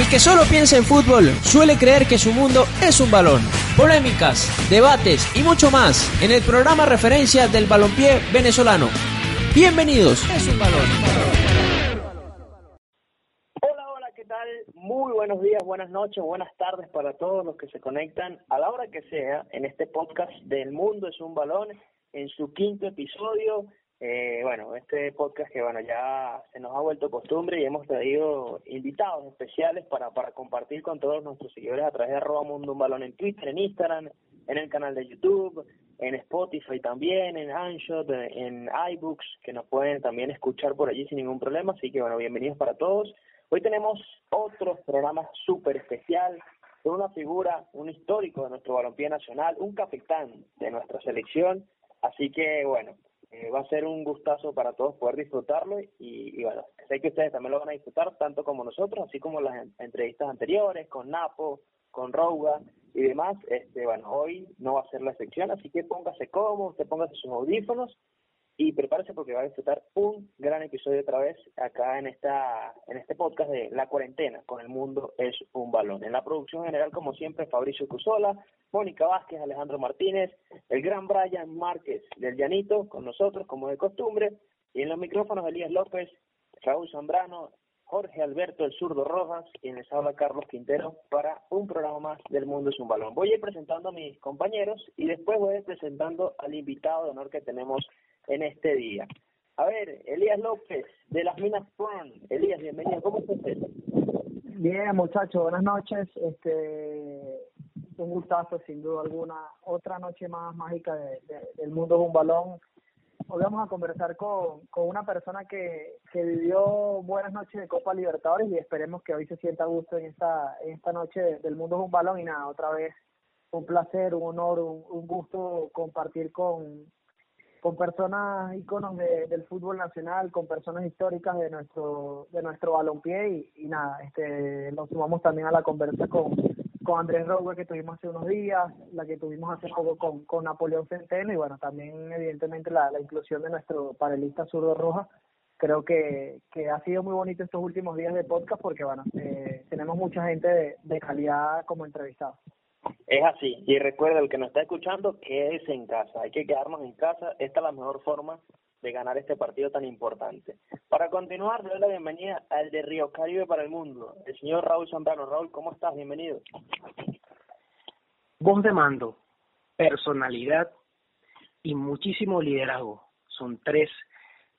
El que solo piensa en fútbol suele creer que su mundo es un balón. Polémicas, debates y mucho más en el programa referencia del balompié venezolano. Bienvenidos. Es un balón. Hola, hola, ¿qué tal? Muy buenos días, buenas noches, buenas tardes para todos los que se conectan a la hora que sea en este podcast del mundo es un balón en su quinto episodio eh, bueno, este podcast que bueno ya se nos ha vuelto costumbre y hemos traído invitados especiales para, para compartir con todos nuestros seguidores a través de arroba mundo un balón en Twitter, en Instagram, en el canal de YouTube, en Spotify también, en Anshot, en iBooks, que nos pueden también escuchar por allí sin ningún problema. Así que bueno, bienvenidos para todos. Hoy tenemos otro programa súper especial con una figura, un histórico de nuestro balompié nacional, un capitán de nuestra selección. Así que bueno, eh, va a ser un gustazo para todos poder disfrutarlo y, bueno, sé que ustedes también lo van a disfrutar tanto como nosotros, así como las entrevistas anteriores con Napo, con Rouga y demás. Este, bueno, hoy no va a ser la excepción, así que póngase cómodo, usted póngase sus audífonos y prepárese porque va a disfrutar un gran episodio otra vez acá en esta en este podcast de La cuarentena con el mundo es un balón. En la producción general como siempre Fabricio Cusola, Mónica Vázquez, Alejandro Martínez, el gran Brian Márquez del Llanito con nosotros como de costumbre y en los micrófonos Elías López, Raúl Zambrano, Jorge Alberto El Zurdo Rojas y les habla Carlos Quintero para un programa más del Mundo es un Balón. Voy a ir presentando a mis compañeros y después voy a ir presentando al invitado de honor que tenemos en este día. A ver, Elías López, de las Minas Front. Elías, bienvenido. ¿Cómo estás? Bien, muchachos, buenas noches. Este, un gustazo, sin duda alguna. Otra noche más mágica del mundo de un balón. Hoy vamos a conversar con, con una persona que, que vivió buenas noches de Copa Libertadores y esperemos que hoy se sienta a gusto en esta, en esta noche del mundo de un balón. Y nada, otra vez un placer, un honor, un gusto compartir con, con personas íconos de, del fútbol nacional, con personas históricas de nuestro de nuestro balompié y, nada, este nos sumamos también a la conversa con, con Andrés Rowe que tuvimos hace unos días, la que tuvimos hace poco con, con Napoleón Centeno y bueno, también evidentemente la, la inclusión de nuestro panelista zurdo Roja. Creo que, que ha sido muy bonito estos últimos días de podcast porque bueno, eh, tenemos mucha gente de, de calidad como entrevistados. Es así. Y recuerda, el que nos está escuchando, que es en casa. Hay que quedarnos en casa. Esta es la mejor forma de ganar este partido tan importante. Para continuar, le doy la bienvenida al de Río Caribe para el mundo, el señor Raúl Zambrano. Raúl, ¿cómo estás? Bienvenido. Voz de mando, personalidad y muchísimo liderazgo. Son tres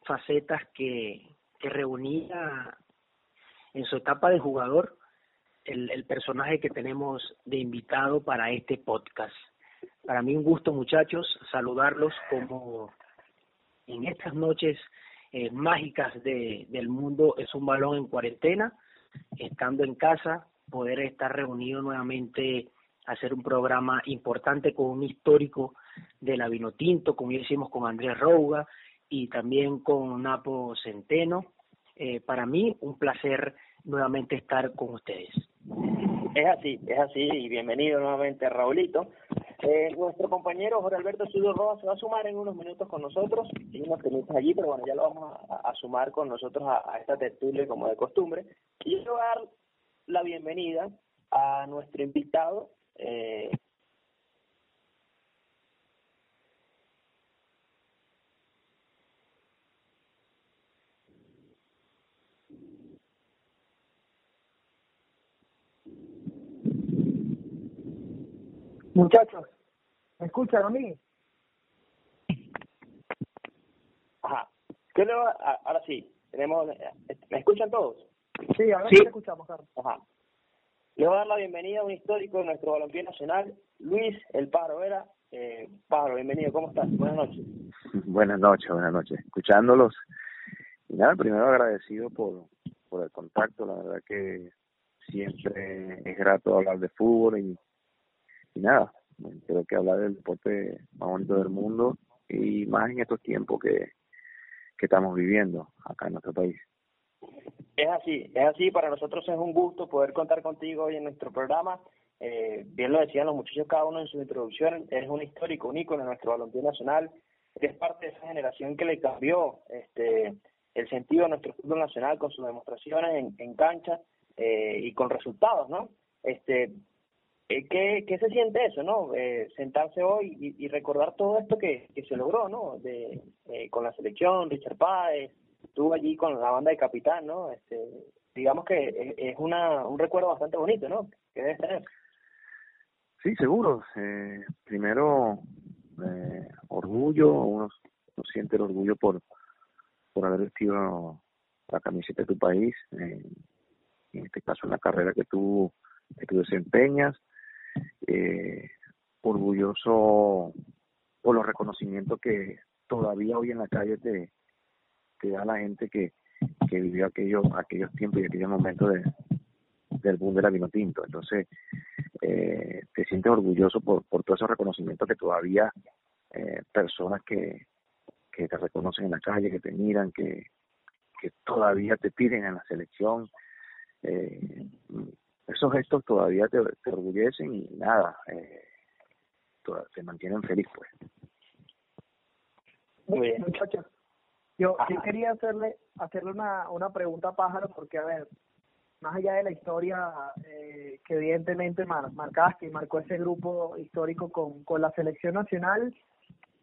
facetas que, que reunía en su etapa de jugador el, el personaje que tenemos de invitado para este podcast. Para mí un gusto, muchachos, saludarlos como en estas noches eh, mágicas de, del mundo es un balón en cuarentena, estando en casa, poder estar reunido nuevamente, hacer un programa importante con un histórico de la Vinotinto, como ya hicimos con Andrés Rouga y también con Napo Centeno. Eh, para mí, un placer nuevamente estar con ustedes. Es así, es así, y bienvenido nuevamente Raulito. Eh, nuestro compañero Jorge Alberto Estudio Roa se va a sumar en unos minutos con nosotros, y unos minutos allí, pero bueno, ya lo vamos a, sumar con nosotros a, esta tertulia como de costumbre. Y yo a dar la bienvenida a nuestro invitado, eh, Muchachos, ¿me escuchan a mí? Ajá. ¿Qué le va? Ahora sí, tenemos, ¿me escuchan todos? Sí, ahora sí, te escuchamos, Carlos. Ajá. Le voy a dar la bienvenida a un histórico de nuestro balompié nacional, Luis El Pájaro Vera. Eh, Pájaro, bienvenido, ¿cómo estás? Buenas noches. Buenas noches, buenas noches. Escuchándolos. Y nada, primero agradecido por, por el contacto, la verdad que siempre es grato hablar de fútbol y y nada, creo que hablar del deporte más bonito del mundo y más en estos tiempos que, que estamos viviendo acá en nuestro país. Es así, es así, para nosotros es un gusto poder contar contigo hoy en nuestro programa. Eh, bien lo decían los muchachos cada uno en su introducción, eres un histórico, un ícono en nuestro balompié nacional, eres parte de esa generación que le cambió este el sentido de nuestro fútbol nacional con sus demostraciones en, en cancha eh, y con resultados, ¿no? Este, ¿qué, ¿Qué se siente eso, no? Eh, sentarse hoy y, recordar todo esto que, que se logró, ¿no? De, eh, con la selección, Richard Páez, estuvo allí con la banda de capitán, ¿no? Este, digamos que es una, un recuerdo bastante bonito, ¿no? Que debe tener. Sí, seguro. Eh, primero, eh, orgullo, uno, siente el orgullo por, por haber vestido la camiseta de tu país, eh, en este caso en la carrera que tú, que tú desempeñas, eh, orgulloso por los reconocimientos que todavía hoy en la calle te, da la gente que, que vivió aquellos, aquellos tiempos y aquellos momentos de, del boom de la vino tinto. Entonces, eh, te sientes orgulloso por, por todos esos reconocimientos que todavía eh, personas que, que te reconocen en la calle, que te miran, que, que todavía te piden en la selección. Eh, esos gestos todavía te, te orgullecen y nada, eh, te mantienen feliz pues. Muy bien, muchachos. Yo, yo quería hacerle hacerle una, una pregunta a Pájaro porque, a ver, más allá de la historia eh, que evidentemente mar, marcaste y marcó ese grupo histórico con, con la selección nacional,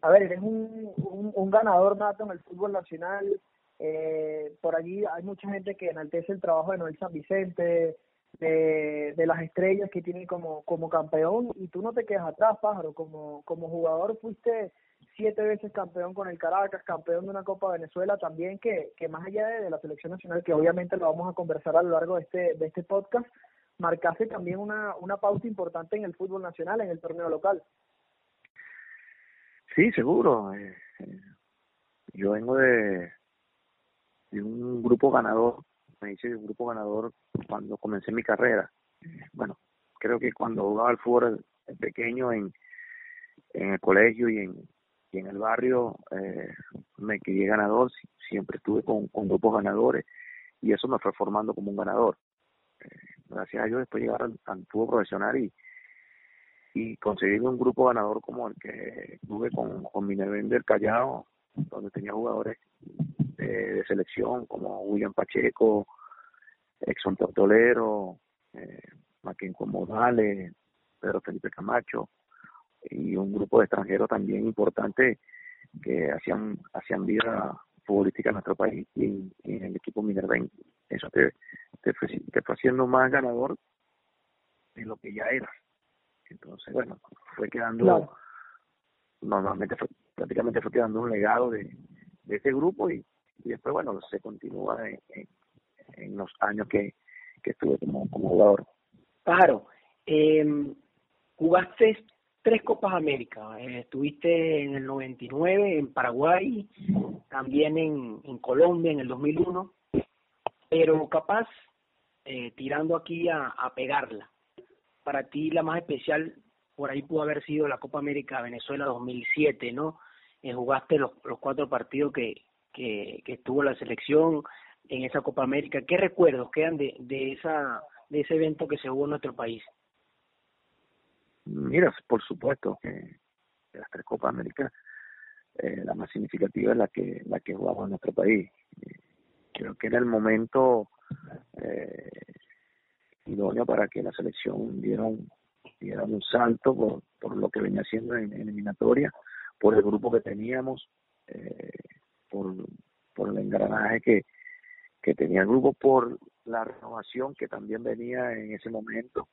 a ver, eres un, un, un ganador nato en el fútbol nacional. Eh, por allí hay mucha gente que enaltece el trabajo de Noel San Vicente, de, de las estrellas que tiene como, como campeón, y tú no te quedas atrás, pájaro. Como, como jugador fuiste siete veces campeón con el Caracas, campeón de una Copa Venezuela también, que, que más allá de, la selección nacional, que obviamente lo vamos a conversar a lo largo de este, de este podcast, marcase también una, una pauta importante en el fútbol nacional, en el torneo local. Sí, seguro. Eh, yo vengo de, de un grupo ganador, me hice un grupo ganador cuando comencé mi carrera. Bueno, creo que cuando jugaba al fútbol pequeño en, en el colegio y en, y en el barrio eh, me crié ganador, siempre estuve con, con grupos ganadores y eso me fue formando como un ganador. Eh, gracias a Dios después llegar al, fútbol profesional y, y conseguir un grupo ganador como el que tuve con, con Minerven del Callao, donde tenía jugadores de, de selección como William Pacheco, Exxon Tortolero, eh, Maquinco Modales, Pedro Felipe Camacho y un grupo de extranjeros también importante que hacían hacían vida futbolística en nuestro país y, y en el equipo Minerven. Eso te, te, fue, te fue haciendo más ganador de lo que ya eras. Entonces, bueno, fue quedando, claro. normalmente fue, prácticamente fue quedando un legado de, de ese grupo y, y después, bueno, se continúa en, en, los años que, que estuve como, como jugador. Pájaro, eh, jugaste tres Copas América. Eh, estuviste en el 99 en Paraguay, también en, en Colombia en el 2001, pero capaz eh, tirando aquí a, a pegarla para ti la más especial por ahí pudo haber sido la Copa América Venezuela 2007, ¿no? Eh, jugaste los, los cuatro partidos que, que, que estuvo la selección en esa Copa América. ¿Qué recuerdos quedan de, de, esa, de ese evento que se hubo en nuestro país? Mira, por supuesto que de las tres Copas América, eh, la más significativa es la que, la que jugamos en nuestro país. Creo que era el momento eh, idóneo para que la selección diera un, un salto por, por lo que venía haciendo en, en eliminatoria, por el grupo que teníamos, eh, por, por el engranaje que, que tenía el grupo, por la renovación que también venía en ese momento.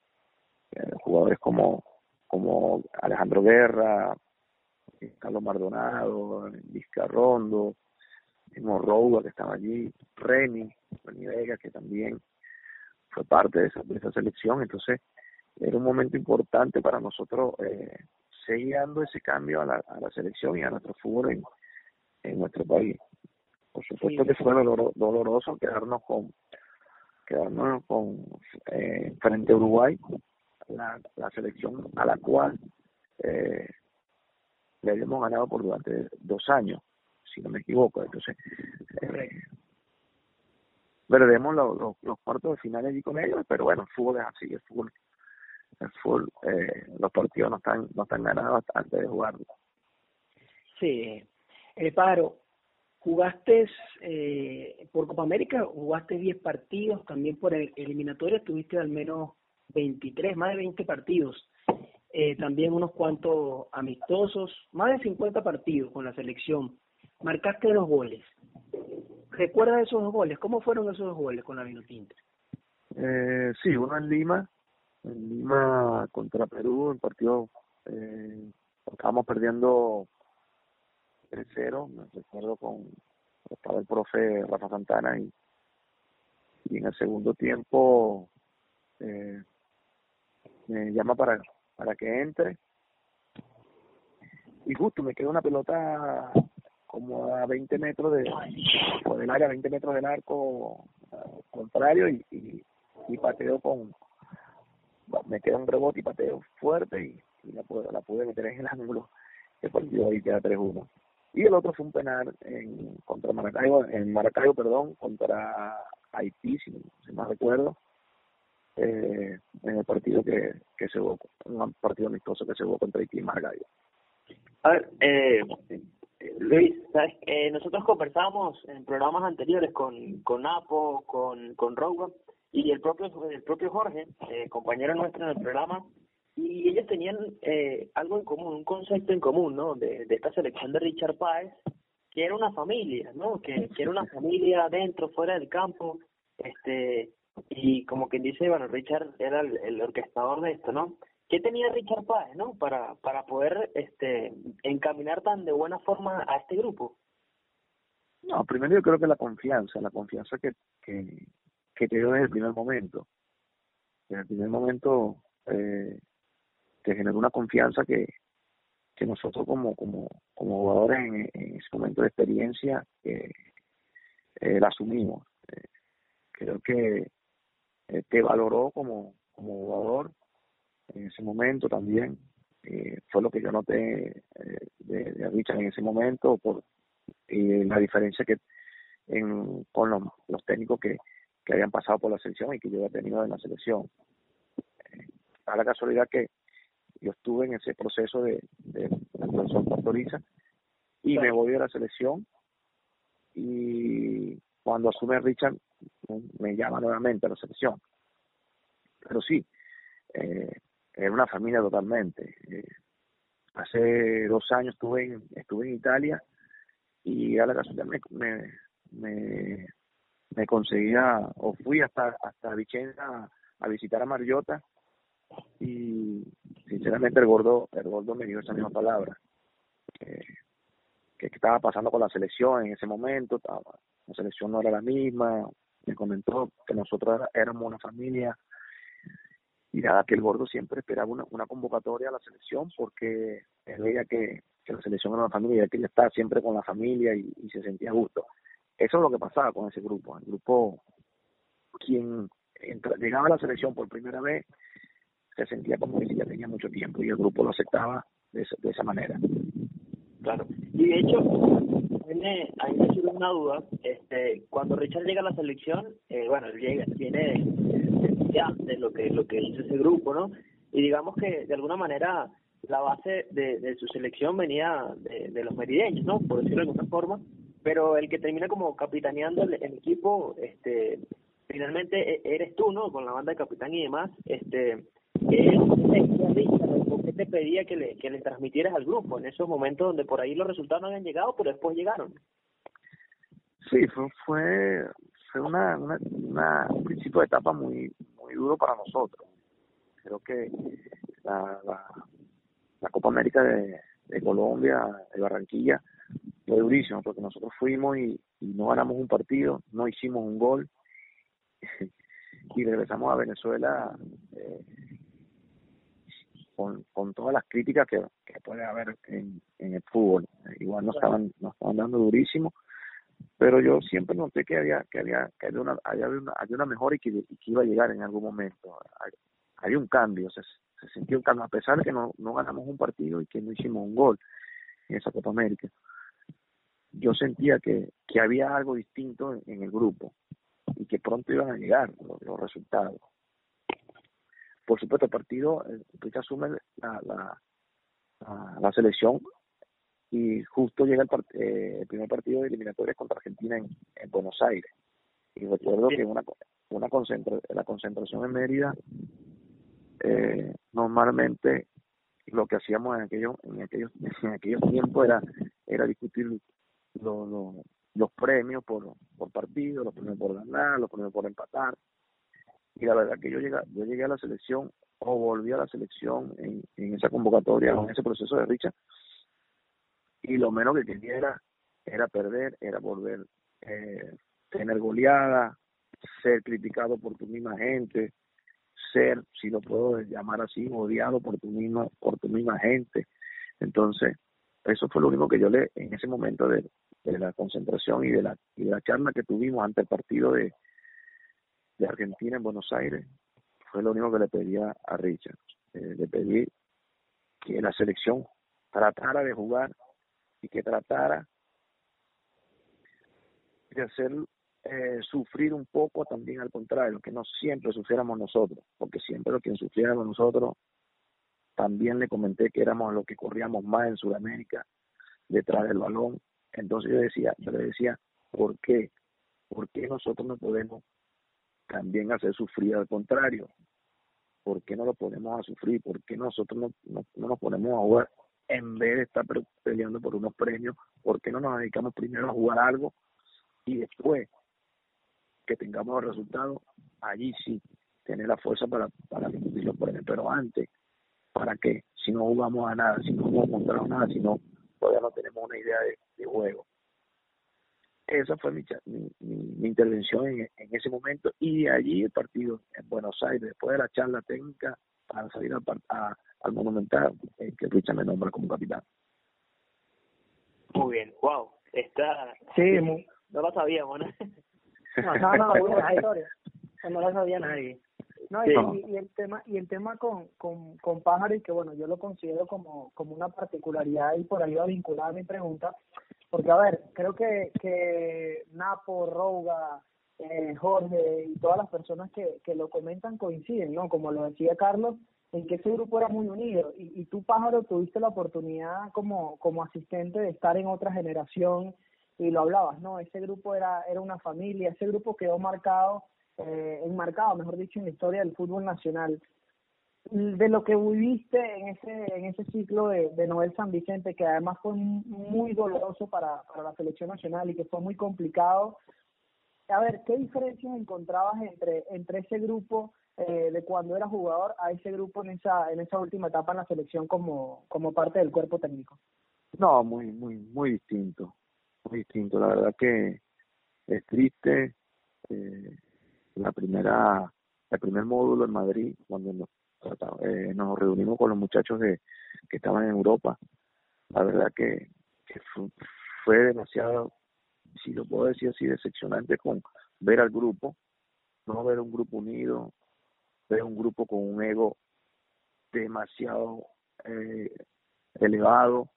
Eh, jugadores como, como Alejandro Guerra, Carlos Mardonado, Vizcarrondo, mismo Roua que estaba allí, Remy, Remy Vega que también fue parte de esa, de esa selección, entonces era un momento importante para nosotros eh, seguir ese cambio a la, a la selección y a nuestro fútbol en nuestro país. Por supuesto sí. que fue dolor, doloroso quedarnos con quedarnos con eh, frente a Uruguay, la, la selección a la cual eh, le habíamos ganado por durante dos años, si no me equivoco. Entonces, eh, perdemos los, los, los cuartos de final allí con ellos, pero bueno, el fútbol es así, el fútbol, el fútbol eh, los partidos no están, no están ganados antes de jugarlo. Sí, el paro, jugaste eh, por Copa América, jugaste 10 partidos, también por el eliminatoria tuviste al menos 23, más de 20 partidos, eh, también unos cuantos amistosos, más de 50 partidos con la selección. Marcaste dos goles. ¿Recuerdas esos dos goles? ¿Cómo fueron esos dos goles con la Vinotinta? Eh, sí, uno en Lima, en Lima contra Perú, en partido, eh, estábamos perdiendo 3-0, me recuerdo con, estaba el profe Rafa Santana y, y en el segundo tiempo eh, me llama para, para que entre y justo me quedó una pelota como a 20 metros de, del área, 20 metros del arco contrario y, y, y pateo con, me queda un rebote y pateo fuerte y, la, pude, la pude meter en el ángulo. El partido ahí queda 3-1. Y el otro fue un penal en, contra Maracaibo, en Maracaibo, perdón, contra Haití, si, si recuerdo, eh, en el partido que, que se jugó, un partido amistoso que se jugó contra Haití y Maracaibo. A ver, eh, Luis, ¿sabes? Eh, nosotros conversábamos en programas anteriores con, con Apo, con, con Rowan, y el propio el propio Jorge, eh, compañero nuestro en el programa, y ellos tenían eh, algo en común, un concepto en común, ¿no? De, de esta selección de Richard Páez, que era una familia, ¿no? Que, que era una familia dentro, fuera del campo, este y como quien dice, bueno, Richard era el, el orquestador de esto, ¿no? ¿Qué tenía Richard Páez, no? Para, para poder este, encaminar tan de buena forma a este grupo. No, primero yo creo que la confianza, la confianza que, que, que te dio desde el primer momento. En el primer momento eh, te generó una confianza que, que nosotros como, como, como jugadores en, ese momento de experiencia eh, eh, la asumimos. Eh, creo que te valoró como, como jugador en ese momento también. Fue lo que yo noté de, de Richard en ese momento por la diferencia que en, con los, los técnicos que, que habían pasado por la selección y que yo había tenido en la selección. A la casualidad que yo estuve en ese proceso de, de, la profesor Pastoriza y me voy de la selección y cuando asume Richard me llama nuevamente a la selección. Pero sí, eh, era una familia totalmente. Eh, hace dos años estuve en, estuve en Italia y a la casualidad me, me, me, me conseguía o fui hasta hasta Vicenza a visitar a Mariota y sinceramente el gordo el gordo me dio esa misma palabra que, que estaba pasando con la selección en ese momento estaba, la selección no era la misma me comentó que nosotros éramos una familia y nada que el gordo siempre esperaba una, una convocatoria a la selección porque él veía que, que la selección era una familia y que él estaba siempre con la familia y, y se sentía a gusto eso es lo que pasaba con ese grupo. El grupo, quien entra, llegaba a la selección por primera vez, se sentía como que ya tenía mucho tiempo y el grupo lo aceptaba de, de esa manera. Claro. Y de hecho, a mí me surge una duda. Este, cuando Richard llega a la selección, eh, bueno, él llega, viene de, ya de lo que lo que hizo ese grupo, ¿no? Y digamos que de alguna manera la base de, de su selección venía de, de los merideños, ¿no? Por decirlo de alguna forma pero el que termina como capitaneando el, el, equipo, este, finalmente e, eres tú, ¿no? Con la banda de capitán y demás, este, ¿qué te pedía que le, que le transmitieras al grupo en esos momentos donde por ahí los resultados no habían llegado, pero después llegaron? Sí, fue, fue, fue una, una, un principio de etapa muy, muy duro para nosotros. Creo que la, la, la Copa América de, de Colombia, de Barranquilla, fue durísimo porque nosotros fuimos y, y, no ganamos un partido, no hicimos un gol y regresamos a Venezuela eh, con, con todas las críticas que, que puede haber en, en el fútbol. Igual nos estaban, nos estaban dando durísimo, pero yo siempre noté que había que había que había una había una, había una mejora y que, y que iba a llegar en algún momento. Había un cambio, se, se sintió un cambio a pesar de que no, no ganamos un partido y que no hicimos un gol en esa Copa América yo sentía que, que había algo distinto en, en, el grupo y que pronto iban a llegar los, los resultados. Por supuesto, el partido, el que asume la, la, la, la, selección, y justo llega el, eh, el primer partido de eliminatorias contra Argentina en, en Buenos Aires. Y recuerdo que una, una concentra, la concentración en Mérida, eh, normalmente lo que hacíamos en aquellos en aquellos en aquellos tiempos era era discutir los los premios por por partido los premios por ganar los premios por empatar y la verdad que yo llegué yo llegué a la selección o volví a la selección en, en esa convocatoria en ese proceso de richa y lo menos que quería era, era perder era volver eh, tener goleada ser criticado por tu misma gente ser, si lo puedo llamar así, odiado por tu misma, por tu misma gente. Entonces, eso fue lo único que yo le, en ese momento de, de la concentración y de la, y de la charla que tuvimos ante el partido de, de Argentina en Buenos Aires, fue lo único que le pedía a Richard. Eh, le pedí que la selección tratara de jugar y que tratara de hacer eh, sufrir un poco también al contrario, que no siempre sufriéramos nosotros, porque siempre lo que sufriéramos nosotros, también le comenté que éramos los que corríamos más en Sudamérica detrás del balón. Entonces yo decía, yo le decía, ¿por qué? ¿Por qué nosotros no podemos también hacer sufrir al contrario? ¿Por qué no lo ponemos a sufrir? ¿Por qué nosotros no, no, no nos ponemos a jugar en vez de estar peleando por unos premios? ¿Por qué no nos dedicamos primero a jugar algo y después que tengamos el resultado, allí sí, tener la fuerza para, para discutirlo por él. Pero antes, ¿para qué? Si no jugamos a nada, si no hemos montado nada, si no, todavía no tenemos una idea de, juego. Esa fue mi, mi, mi, intervención en, en, ese momento y de allí el partido en Buenos Aires, después de la charla técnica, para salir al, a, al Monumental, eh, que Richard me nombra como capitán. Muy bien, wow, está... Sí, muy... no lo sabíamos, ¿no? No, no, no, historia. no la sabía nadie. No, y, y, el tema y el tema con, con, con Pájaro y que bueno yo lo considero como, como una particularidad y por ahí va vinculada a mi pregunta porque a ver creo que que Napo Rouga eh, Jorge y todas las personas que, que lo comentan coinciden no como lo decía Carlos en que ese grupo era muy unido y, y tú Pájaro tuviste la oportunidad como como asistente de estar en otra generación y lo hablabas, ¿no? Ese grupo era, era una familia, ese grupo quedó marcado, eh, enmarcado, mejor dicho, en la historia del fútbol nacional. De lo que viviste en ese, en ese ciclo de, de Noel San Vicente, que además fue muy doloroso para, para la selección nacional y que fue muy complicado. A ver, ¿qué diferencias encontrabas entre, entre ese grupo eh, de cuando era jugador a ese grupo en esa, en esa última etapa en la selección como, como parte del cuerpo técnico? No, muy, muy, muy distinto muy distinto. La verdad que es triste. Eh, la primera, el primer módulo en Madrid, cuando nos, eh, nos reunimos con los muchachos de que estaban en Europa, la verdad que, fue demasiado, si lo puedo decir así, decepcionante con ver al grupo, no ver un grupo unido, ver un grupo con un ego demasiado eh, elevado,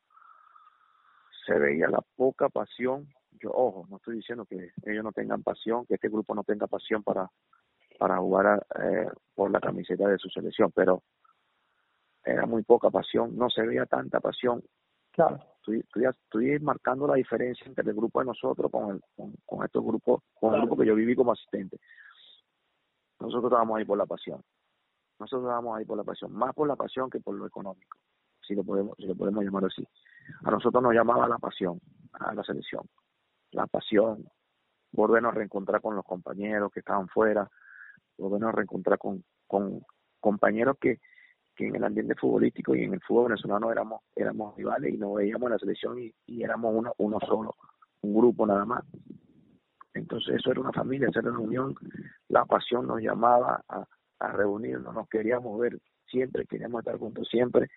se veía la poca pasión. Yo, ojo, no estoy diciendo que ellos no tengan pasión, que este grupo no tenga pasión para, para jugar eh, por la camiseta de su selección, pero era muy poca pasión, no se veía tanta pasión. Claro. Estoy, estoy, estoy marcando la diferencia entre el grupo de nosotros con, el, con, con estos grupos, con el grupo que yo viví como asistente. Nosotros estábamos ahí por la pasión. Nosotros estábamos ahí por la pasión, más por la pasión que por lo económico, si lo podemos, si lo podemos llamar así a nosotros nos llamaba la pasión, a la selección, la pasión, volvernos a reencontrar con los compañeros que estaban fuera, volvernos a reencontrar con, con compañeros que, que en el ambiente futbolístico y en el fútbol venezolano éramos, éramos rivales y nos veíamos en la selección y, y éramos uno, uno solo, un grupo nada más. Entonces eso era una familia, esa era una unión, la pasión nos llamaba a, reunirnos, nos queríamos ver siempre, queríamos estar juntos siempre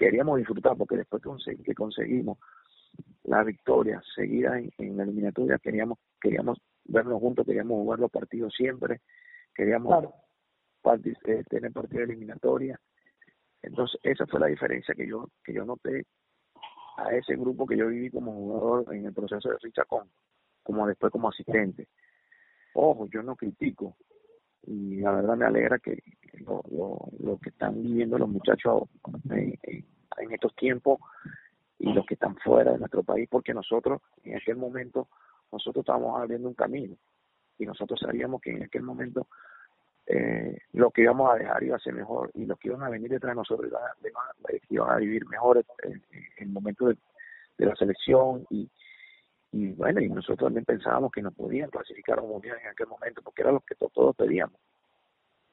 queríamos disfrutar porque después que conseguimos la victoria seguida en, la eliminatoria queríamos queríamos vernos juntos queríamos jugar los partidos siempre queríamos eh, tener partidos de eliminatoria. Entonces esa fue la diferencia que yo que yo noté a ese grupo que yo viví como jugador en el proceso de Richacón como después como asistente. Ojo yo no critico y la verdad me alegra que lo, lo, lo que están viviendo los muchachos en, en, estos tiempos y los que están fuera de nuestro país, porque nosotros en aquel momento, nosotros estábamos abriendo un camino y nosotros sabíamos que en aquel momento eh, lo que íbamos a dejar iba a ser mejor y los que iban a venir detrás de nosotros iban a, iban a vivir mejor en, el momento de, la selección y, y bueno, y nosotros también pensábamos que nos podían clasificar a un mundial en aquel momento porque era lo que todos pedíamos,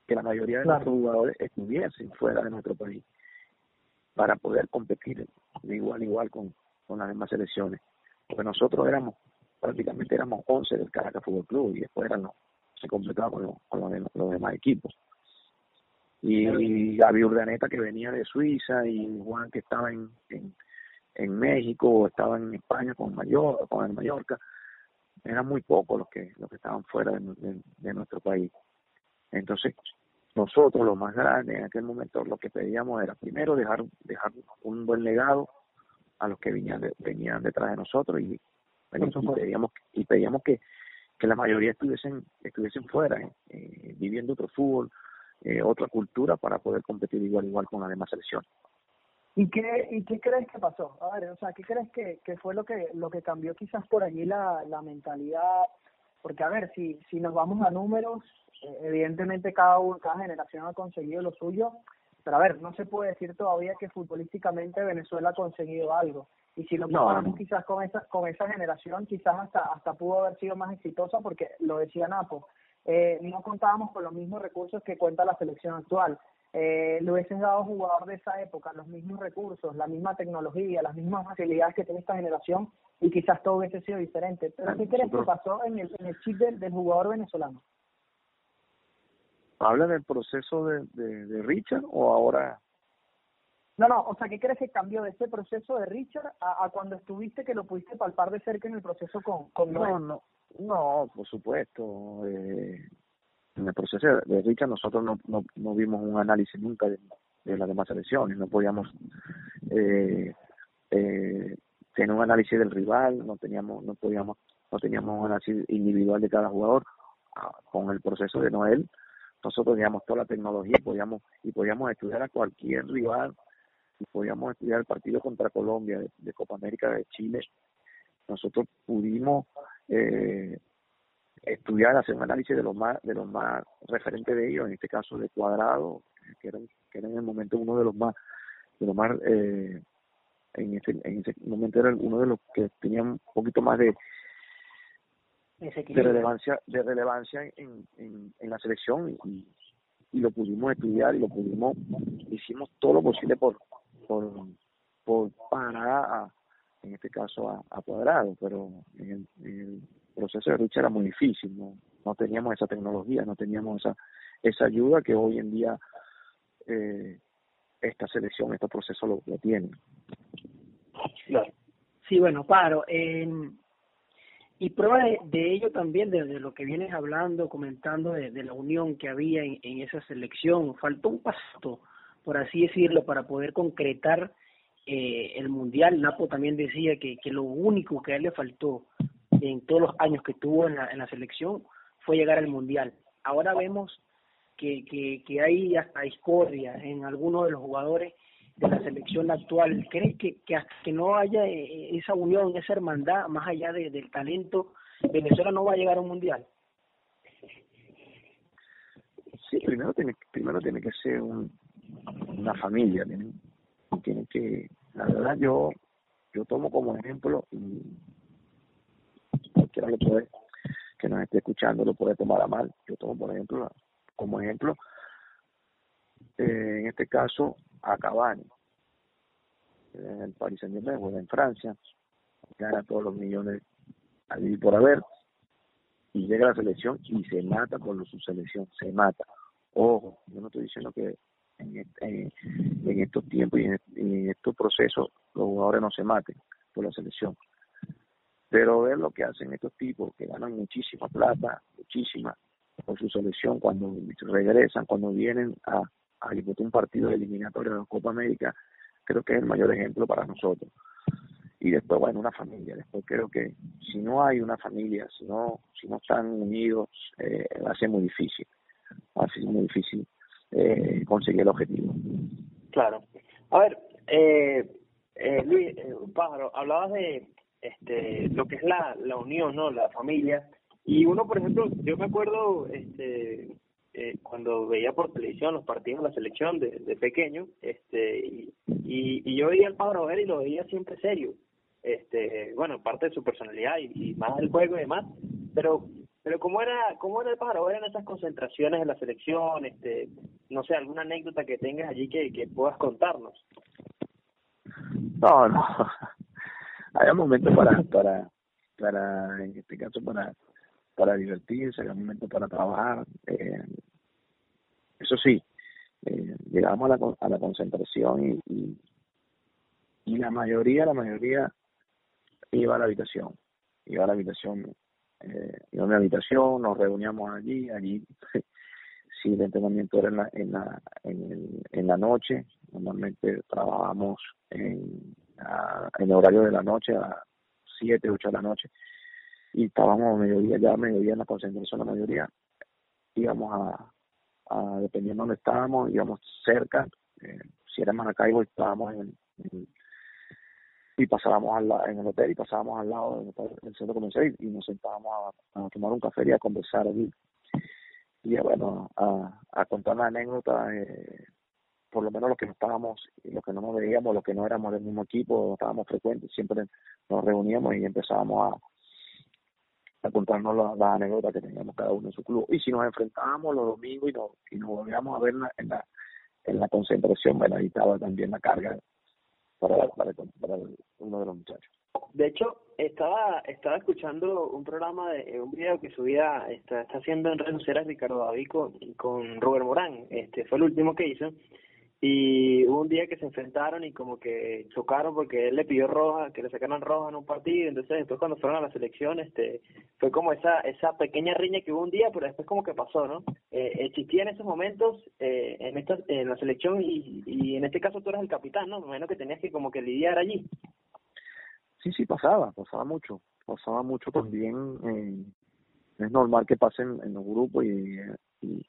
que la mayoría de nuestros jugadores estuviesen fuera de nuestro país para poder competir de igual a igual con, con las demás selecciones. Porque nosotros éramos, prácticamente éramos 11 del Caracas Fútbol Club y después eran, se completaba con, los, los, demás equipos. Y, y había Urdaneta que venía de Suiza y Juan que estaba en, en, México o estaba en España con, con el Mallorca. Eran muy pocos los que, los que estaban fuera de, de nuestro país. Entonces, nosotros, los más grandes, en aquel momento lo que pedíamos era primero dejar, dejar un buen legado a los que venían, venían detrás de nosotros y, pedíamos, y pedíamos que, que la mayoría estuviesen, estuviesen fuera, eh, viviendo otro fútbol, eh, otra cultura para poder competir igual igual con las demás selecciones. ¿Y qué, ¿Y qué crees que pasó? A ver, o sea, ¿qué crees que, que fue lo que lo que cambió quizás por allí la, la mentalidad? Porque, a ver, si, si nos vamos a números, evidentemente cada, cada generación ha conseguido lo suyo, pero a ver, no se puede decir todavía que futbolísticamente Venezuela ha conseguido algo. Y si lo comparamos quizás con esa, con esa generación, quizás hasta, hasta pudo haber sido más exitosa porque lo decía Napo, eh, no contábamos con los mismos recursos que cuenta la selección actual. Eh, le hubiesen dado a jugador de esa época los mismos recursos, la misma tecnología, las mismas facilidades que tiene esta generación y quizás todo hubiese sido diferente. Pero ¿qué crees que pasó en el, en el chip del jugador venezolano? ¿Habla del proceso de, de, Richard o ahora? No, no, o sea, ¿qué crees que cambió de ese proceso de Richard a, cuando estuviste que lo pudiste palpar de cerca en el proceso con, con No, no, no, por supuesto. Eh, en el proceso de Richard nosotros no, no, no vimos un análisis nunca de, de las demás elecciones, no podíamos eh, eh, tener un análisis del rival, no teníamos, no podíamos, no teníamos un análisis individual de cada jugador. Ah, con el proceso de Noel, nosotros teníamos toda la tecnología y podíamos, y podíamos estudiar a cualquier rival y podíamos estudiar el partido contra Colombia de, Copa América de Chile. Nosotros pudimos eh, estudiar, hacer un análisis de los más de los más referentes de ellos, en este caso de Cuadrado, que era, que era en el momento uno de los más de los más eh, en ese en ese momento era uno de los que tenían un poquito más de de relevancia de relevancia en, en, en la selección y, y, lo pudimos estudiar y lo pudimos hicimos todo lo posible por por, por parar en este caso a, cuadrado pero en el, proceso de lucha era muy difícil no no teníamos esa tecnología no teníamos esa esa ayuda que hoy en día eh, esta selección este proceso lo, lo tiene. Sí bueno paro en y prueba de, ello también, desde lo que vienes hablando, comentando de, la unión que había en, esa selección, faltó un paso, por así decirlo, para poder concretar eh, el Mundial. Napo también decía que, que lo único que a él le faltó en todos los años que tuvo en la, en la selección fue llegar al Mundial. Ahora vemos que, que, que hay hasta discordia en algunos de los jugadores de la selección actual, ¿crees que, que hasta que no haya eh, esa unión, esa hermandad, más allá de, del talento, Venezuela no va a llegar a un mundial? Sí, primero tiene, primero tiene que ser un, una familia, tiene, tiene que, la verdad yo, yo tomo como ejemplo, y cualquiera lo puede, que nos esté escuchando lo puede tomar a mal, yo tomo por ejemplo, como ejemplo, eh, en este caso, a Cavani. En el Paris Saint Germain, juega en Francia, gana todos los millones a vivir por haber, y llega a la selección y se mata por su selección, se mata. Ojo, yo no estoy diciendo que en, en, estos tiempos y en, estos procesos los jugadores no se maten por la selección. Pero ver lo que hacen estos tipos que ganan muchísima plata, muchísima, por su selección, cuando regresan, cuando vienen a, a disputar un partido de eliminatoria de la Copa América, creo que es el mayor ejemplo para nosotros. Y después, bueno, una familia. Después creo que si no hay una familia, si no, si no están unidos, eh, va a ser muy difícil. Va a ser muy difícil eh, conseguir el objetivo. Claro. A ver, eh, Eh, Luis, eh, Pájaro, hablabas de este lo que es la, la unión, ¿no? La familia. Y uno, por ejemplo, yo me acuerdo este eh, cuando veía por televisión los partidos de la selección de, de pequeño, este y, y, yo veía al Pájaro ver y lo veía siempre serio. Este, bueno, parte de su personalidad y, y más del juego y demás, pero pero cómo era cómo era el pájaro eran esas concentraciones de la selección este no sé alguna anécdota que tengas allí que, que puedas contarnos no no. Hay momentos para para para en este caso para para divertirse hay momentos para trabajar eh, eso sí eh, llegamos a la a la concentración y, y y la mayoría la mayoría iba a la habitación iba a la habitación eh, iba a mi habitación, nos reuníamos allí, allí si el entrenamiento era en la, en la, en, la noche, normalmente trabajamos en, en el horario de la noche a 7, 8 de la noche y estábamos a mediodía, ya a mediodía en la concentración la mayoría, íbamos a, a dependiendo de dónde estábamos, íbamos cerca, eh, si era Maracaibo estábamos en, en, y pasábamos al, en el hotel y pasábamos al lado del, centro comercial y, nos sentábamos a, tomar un café y a conversar allí. Y bueno, a, a contar una anécdota, eh, por lo menos los que no estábamos, los que no nos veíamos, los que no éramos del mismo equipo, estábamos frecuentes, siempre nos reuníamos y empezábamos a, a contarnos las la anécdotas que teníamos cada uno en su club. Y si nos enfrentábamos los domingos y nos, y nos volvíamos a ver en la, en la, en la concentración, bueno, ahí estaba también la carga para, para, uno de los muchachos. De hecho, estaba estaba escuchando un programa, de un video que subía, está, está haciendo en redes sociales Ricardo David con, con Robert Morán, este fue el último que hizo, y hubo un día que se enfrentaron y como que chocaron porque él le pidió roja, que le sacaran roja en un partido, entonces después cuando fueron a la selección, este, fue como esa esa pequeña riña que hubo un día, pero después como que pasó, ¿no? Eh, existía en esos momentos eh, en esta en la selección y, y en este caso tú eras el capitán, ¿no? Me imagino que tenías que como que lidiar allí. Sí, sí, pasaba, pasaba mucho, pasaba mucho también, eh, es normal que pasen en los grupos y, y,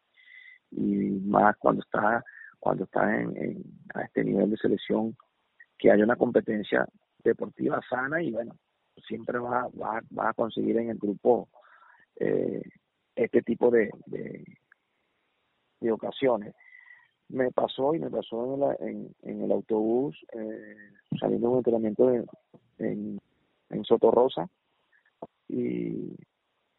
y más cuando está cuando estás en, a este nivel de selección, que haya una competencia deportiva sana y bueno, siempre vas, vas, vas a conseguir en el grupo eh, este tipo de, de, de, ocasiones. Me pasó y me pasó en, la, en, en el autobús eh, saliendo de un entrenamiento en, en Soto Rosa y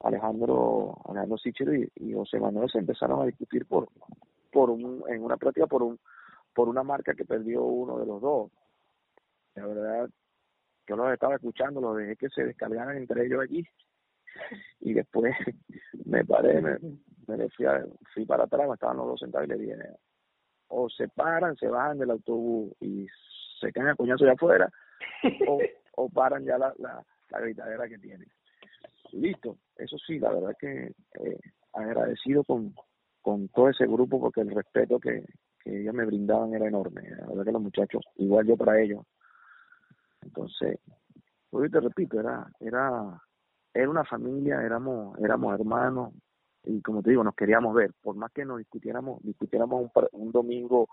Alejandro Alejandro Sichero y, y José Manuel se empezaron a discutir por por un, en una práctica por un por una marca que perdió uno de los dos. La verdad, yo los estaba escuchando, los dejé que se descargaran entre ellos allí y después me paré, me, me fui, fui para atrás, estaban los dos sentados y le dije, o se paran, se bajan del autobús y se caen a coñazo de afuera, o, o paran ya la, la, la gritadera que tienen. Listo, eso sí, la verdad que eh, agradecido con, con todo ese grupo porque el respeto que, que ellos me brindaban era enorme. La verdad que los muchachos, igual yo para ellos. Entonces, hoy te repito, era, era, era una familia, éramos, éramos hermanos y como te digo, nos queríamos ver. Por más que nos discutiéramos, discutiéramos un, un domingo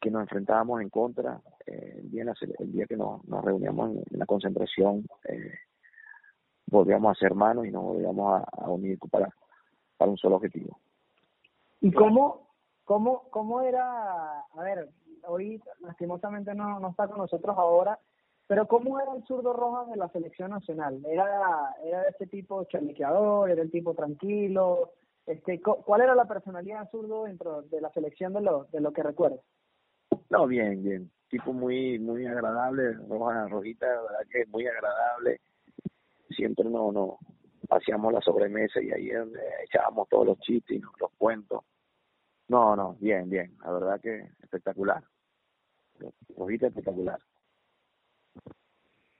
que nos enfrentábamos en contra, eh, el, día el día que nos, nos reuníamos en, la concentración, eh, volvíamos a ser hermanos y nos volvíamos a, a unir para, para un solo objetivo. ¿Y cómo, cómo, cómo era, a ver, hoy lastimosamente no, no está con nosotros ahora, pero ¿cómo era el zurdo Rojas de la selección nacional? ¿Era, era de ese tipo chaliqueador, era el tipo tranquilo? Este, ¿Cuál era la personalidad zurdo dentro de la selección de lo, de lo que recuerdas? No, bien, bien. Tipo muy muy agradable, Rojas Rojita, la verdad que es muy agradable. Siempre no, no hacíamos la sobremesa y ahí echábamos todos los chistes y los cuentos. No, no, bien, bien. La verdad que espectacular. Rojita espectacular.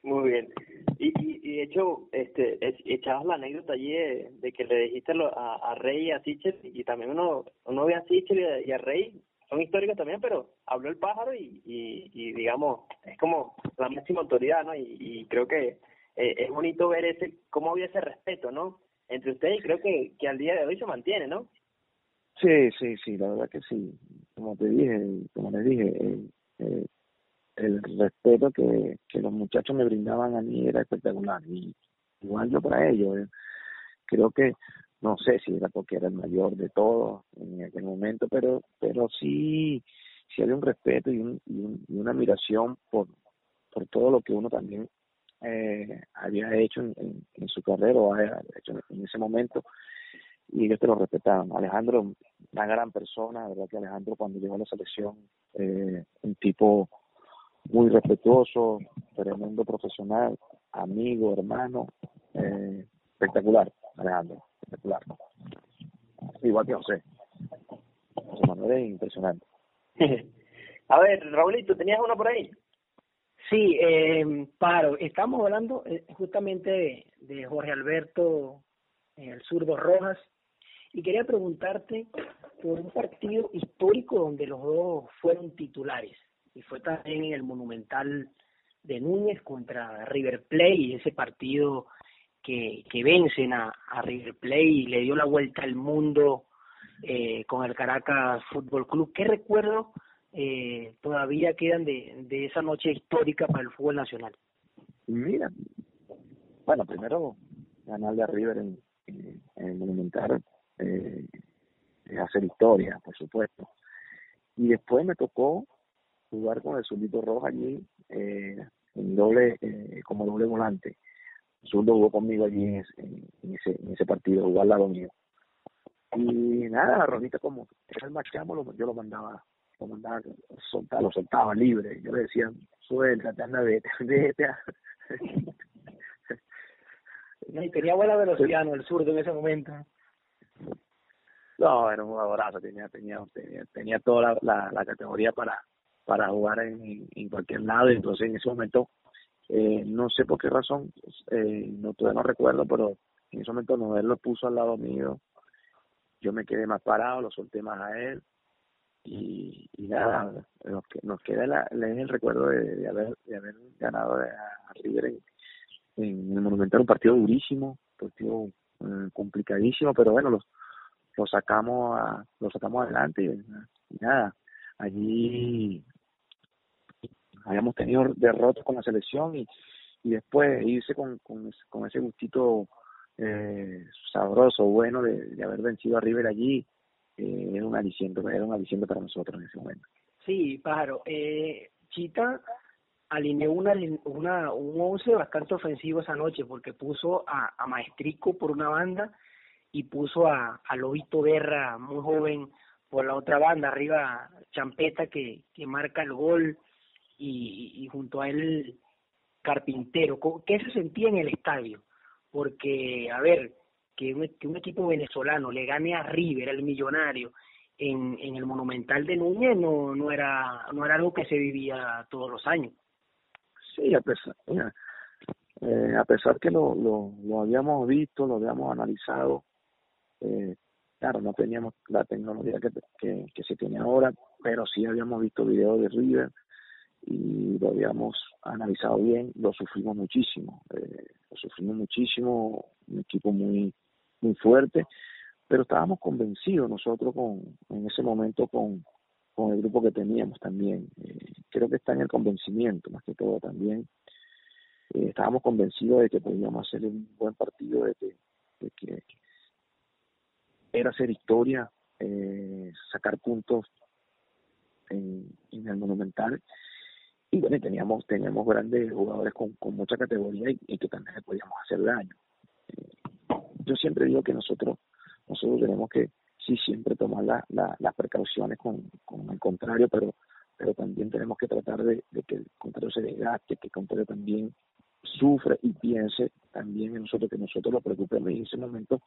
Muy bien. Y, y, de hecho, este, echabas la anécdota allí de, que le dijiste a, a Rey y a Sichel, y también uno, uno ve a Sichel y a, Rey, son históricos también, pero habló el pájaro y, y, y digamos, es como la máxima autoridad, ¿no? Y, y creo que eh, es bonito ver ese cómo había ese respeto, ¿no? Entre ustedes y creo que, que al día de hoy se mantiene, ¿no? Sí, sí, sí, la verdad que sí. Como te dije, como les dije, el respeto que, que los muchachos me brindaban a mí era espectacular y igual yo para ellos. Eh. Creo que no sé si era porque era el mayor de todos en aquel momento, pero pero sí sí había un respeto y, un, y, una admiración por por todo lo que uno también eh, había hecho en, en, su carrera o había hecho en ese momento y ellos te lo respetaban. Alejandro, una gran persona, verdad que Alejandro cuando llegó a la selección, eh, un tipo muy respetuoso, tremendo profesional, amigo, hermano, eh, espectacular, Alejandro, espectacular. Igual que José. José Manuel es impresionante. a ver, Raulito, ¿tenías uno por ahí? Sí, eh, Paro, estamos hablando eh, justamente de, Jorge Alberto, el zurdo Rojas, y quería preguntarte por un partido histórico donde los dos fueron titulares, y fue también en el Monumental de Núñez contra River Plate, y ese partido que, que vencen a, a River Plate y le dio la vuelta al mundo eh, con el Caracas Fútbol Club. ¿Qué recuerdo eh, todavía quedan de, de esa noche histórica para el fútbol nacional? Mira, bueno, primero ganarle a River en, el Monumental eh, es hacer historia, por supuesto. Y después me tocó jugar con el Zurdito Roja allí eh, en doble, eh, como doble volante. Zurdo jugó conmigo allí en ese, partido, jugó al lado mío. Y nada, Ronita como el machamo, yo lo mandaba, lo mandaba soltar, lo soltaba libre. Yo le decía, suéltate, anda, vete, vete. y tenía buena velocidad, ¿no? El zurdo en ese momento. No, era un jugadorazo, tenía, tenía, tenía, tenía toda la, la, categoría para, para jugar en, en cualquier lado, entonces en ese momento, eh, no sé por qué razón, eh, no todavía no recuerdo, pero en ese momento Noel lo puso al lado mío, yo me quedé más parado, lo solté más a él, y, y nada, nos, nos queda la, el recuerdo de, de, haber, de haber ganado a, River en, en el Monumental, un partido durísimo, un partido eh, complicadísimo, pero bueno, los lo sacamos a, lo sacamos adelante y, nada allí habíamos tenido derrotas con la selección y, y después irse con, con, con ese gustito eh, sabroso bueno de, haber vencido a River allí eh, era un aliciente era un aliciente para nosotros en ese momento. Sí pájaro eh, Chita alineó una, una un once bastante ofensivo esa noche porque puso a, a Maestrico por una banda y puso a, a Lobito Guerra, muy joven, por la otra banda, arriba Champeta que, que marca el gol y, y junto a él Carpintero. ¿Qué se sentía en el estadio? Porque, a ver, que un, que un equipo venezolano le gane a River, el millonario, en, en el Monumental de Núñez no, no, era, no era algo que se vivía todos los años. Sí, a pesar, eh, a pesar que lo, lo, lo habíamos visto, lo habíamos analizado, eh, claro, no teníamos la tecnología que, que, se tiene ahora, pero sí habíamos visto videos de River y lo habíamos analizado bien, lo sufrimos muchísimo, eh, lo sufrimos muchísimo, un equipo muy, muy fuerte, pero estábamos convencidos nosotros con, en ese momento con, con el grupo que teníamos también. Eh, creo que está en el convencimiento, más que todo también. Eh, estábamos convencidos de que podíamos hacer un buen partido, de que, de que era hacer historia, eh, sacar puntos en, el Monumental. Y bueno, teníamos, teníamos grandes jugadores con, con mucha categoría y, que también podíamos hacer daño. Eh, yo siempre digo que nosotros, nosotros tenemos que, sí, siempre tomar la, la, las precauciones con, el contrario, pero pero también tenemos que tratar de, de que el contrario se desgaste, que el contrario también sufra y piense también en nosotros, que nosotros lo preocupemos en ese momento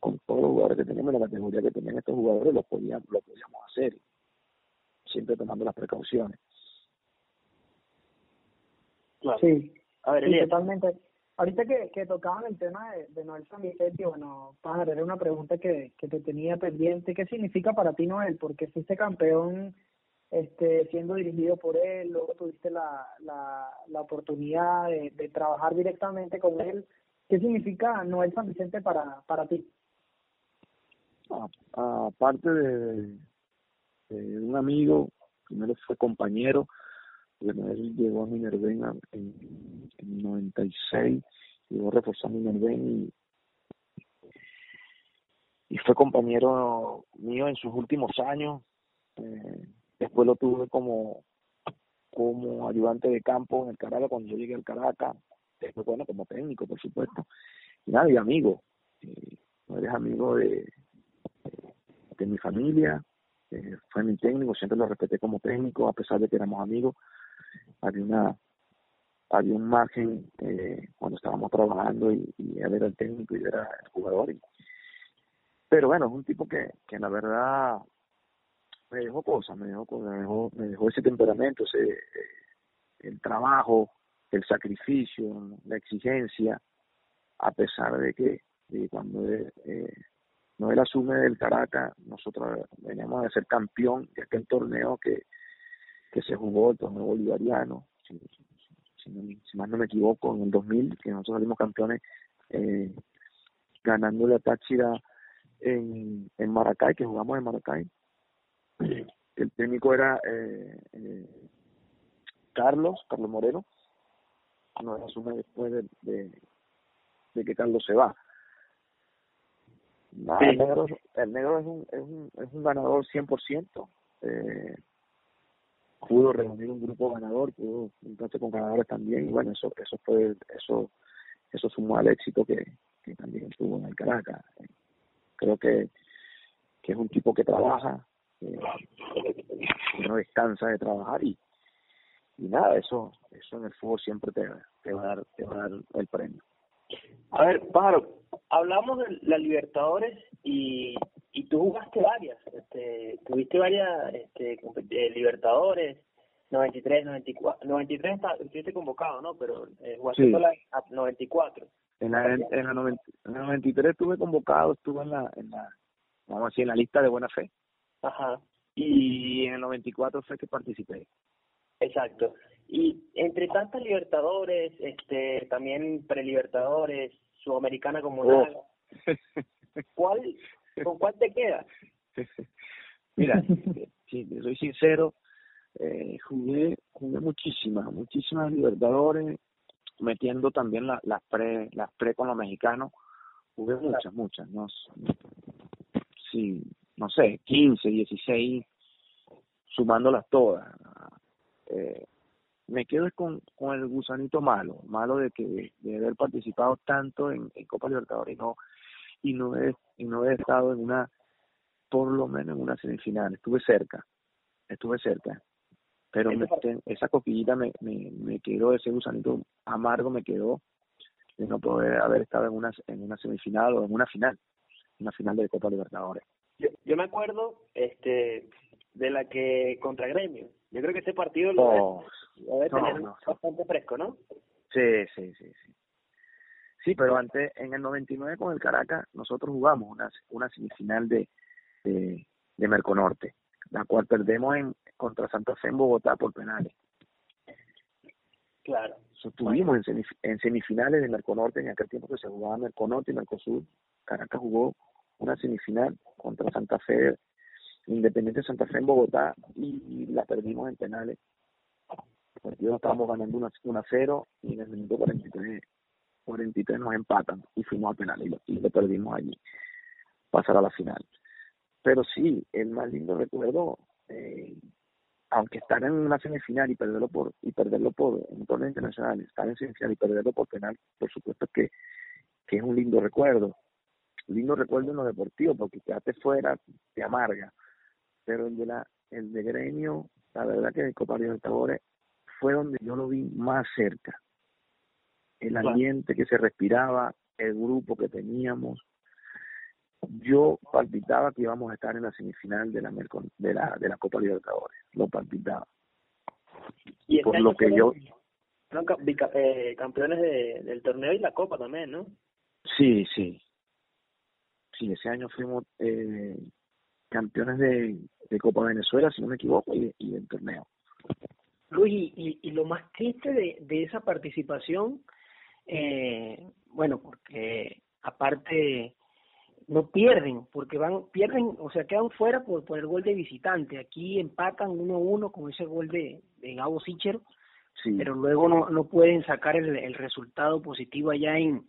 con todos los jugadores que tenemos, la categoría que tenían estos jugadores, lo podíamos, lo podíamos hacer, siempre tomando las precauciones. Sí, a ver, totalmente. Ahorita que, que tocaban el tema de, de Noel San Vicente, bueno, Pájaro, era una pregunta que, que te tenía pendiente. ¿Qué significa para ti Noel? Porque fuiste campeón este, siendo dirigido por él, luego tuviste la, la, la oportunidad de, de trabajar directamente con él. ¿Qué significa Noel San Vicente para, para ti? Aparte de, de, un amigo, primero fue compañero, Bueno, él llegó a Minerven en, en 96, llegó a reforzar Minerven y, y fue compañero mío en sus últimos años. Eh, después lo tuve como, como ayudante de campo en el Caracas cuando yo llegué al Caracas. Después, bueno, como técnico, por supuesto. Y nada, y amigo. Eh, eres amigo de, de mi familia, eh, fue mi técnico, siempre lo respeté como técnico, a pesar de que éramos amigos. Había una había un margen eh, cuando estábamos trabajando y, y, él era el técnico y era el jugador. pero bueno, es un tipo que, que la verdad me dejó cosas, me dejó me dejó, me dejó ese temperamento, ese, eh, el trabajo, el sacrificio, la exigencia, a pesar de que cuando eh, no él asume del Caracas, nosotros veníamos a ser campeón de aquel torneo que, que se jugó, el torneo bolivariano, si, si, más no me equivoco, en el 2000, que nosotros salimos campeones eh, ganando la Táchira en, en Maracay, que jugamos en Maracay. El técnico era eh, eh, Carlos, Carlos Moreno, no asume después de, de, de que Carlos se va el, negro, el negro es un, es un, es un ganador 100%. Eh, pudo reunir un grupo ganador, pudo juntarse con ganadores también, y bueno, eso eso fue eso eso sumó al éxito que, que también tuvo en el Caracas. Creo que, que es un tipo que trabaja, que no descansa de trabajar y, y nada, eso eso en el fútbol siempre te, te va a dar te va a dar el premio. A ver, Pájaro, hablamos de la Libertadores y, y tú jugaste varias, este, tuviste varias este, eh, Libertadores, 93, 94, 93 estuviste convocado, ¿no? Pero eh, jugaste sí. la 94. En la, en, en, la 90, en la 93 estuve convocado, estuve en la, en la, vamos a decir, en la lista de buena fe. Ajá. Y en el 94 fue que participé. Exacto. Y entre tantas Libertadores, este, también prelibertadores, Sudamericana Comunal, oh. ¿cuál, ¿con cuál te quedas? Mira, si soy sincero, eh, jugué, jugué muchísimas, muchísimas Libertadores, metiendo también las las pre, las pre con los mexicanos, jugué muchas, muchas, no, sí, no sé, 15, 16, sumándolas todas. Eh, me quedo con, con el gusanito malo, malo de que de haber participado tanto en, en Copa Libertadores y no y no he y no he estado en una por lo menos en una semifinal, estuve cerca, estuve cerca, pero me, esa coquillita me, me, me quedó, ese gusanito amargo me quedó de no poder haber estado en una en una semifinal o en una final, una final de Copa Libertadores. Yo, yo me acuerdo este de la que contra Gremio, yo creo que ese partido lo, oh, debe, tener bastante fresco, ¿no? Sí, sí, sí, sí. Sí, pero antes, en el 99 con el Caracas, nosotros jugamos una, una semifinal de, de, de Merconorte, la cual perdemos en contra Santa Fe en Bogotá por penales. Claro. Estuvimos en, semif en semifinales de Merconorte en aquel tiempo que se jugaba Merconorte y Mercosur. Caracas jugó una semifinal contra Santa Fe Independiente Santa Fe en Bogotá y, la perdimos en penales. El partido estábamos ganando 1 a 0 y en el minuto 43, 43 nos empatan y fuimos a penales y lo, y lo perdimos allí. Pasar a la final. Pero sí, el más lindo recuerdo, eh, aunque estar en una semifinal y perderlo por y perderlo por un torneo internacional, estar en semifinal y perderlo por penal, por supuesto que, que es un lindo recuerdo. Lindo recuerdo en lo deportivo, porque quedarte fuera te amarga pero el de la el de gremio la verdad que el Copa Libertadores fue donde yo lo vi más cerca. El ambiente que se respiraba el grupo que teníamos. Yo palpitaba que íbamos a estar en la semifinal de la de la de la Copa Libertadores. Lo palpitaba. Y por lo que yo fueron eh, campeones de, del torneo y la Copa también no sí sí. Sí ese año fuimos eh, campeones de, de Copa Venezuela, si no me equivoco, y, y del torneo. Luis, y, y, lo más triste de, de esa participación, eh, bueno, porque aparte no pierden, porque van, pierden, o sea, quedan fuera por, por el gol de visitante. Aquí empatan 1-1 con ese gol de, de Gabo Sichero, pero luego no, no pueden sacar el, el resultado positivo allá en,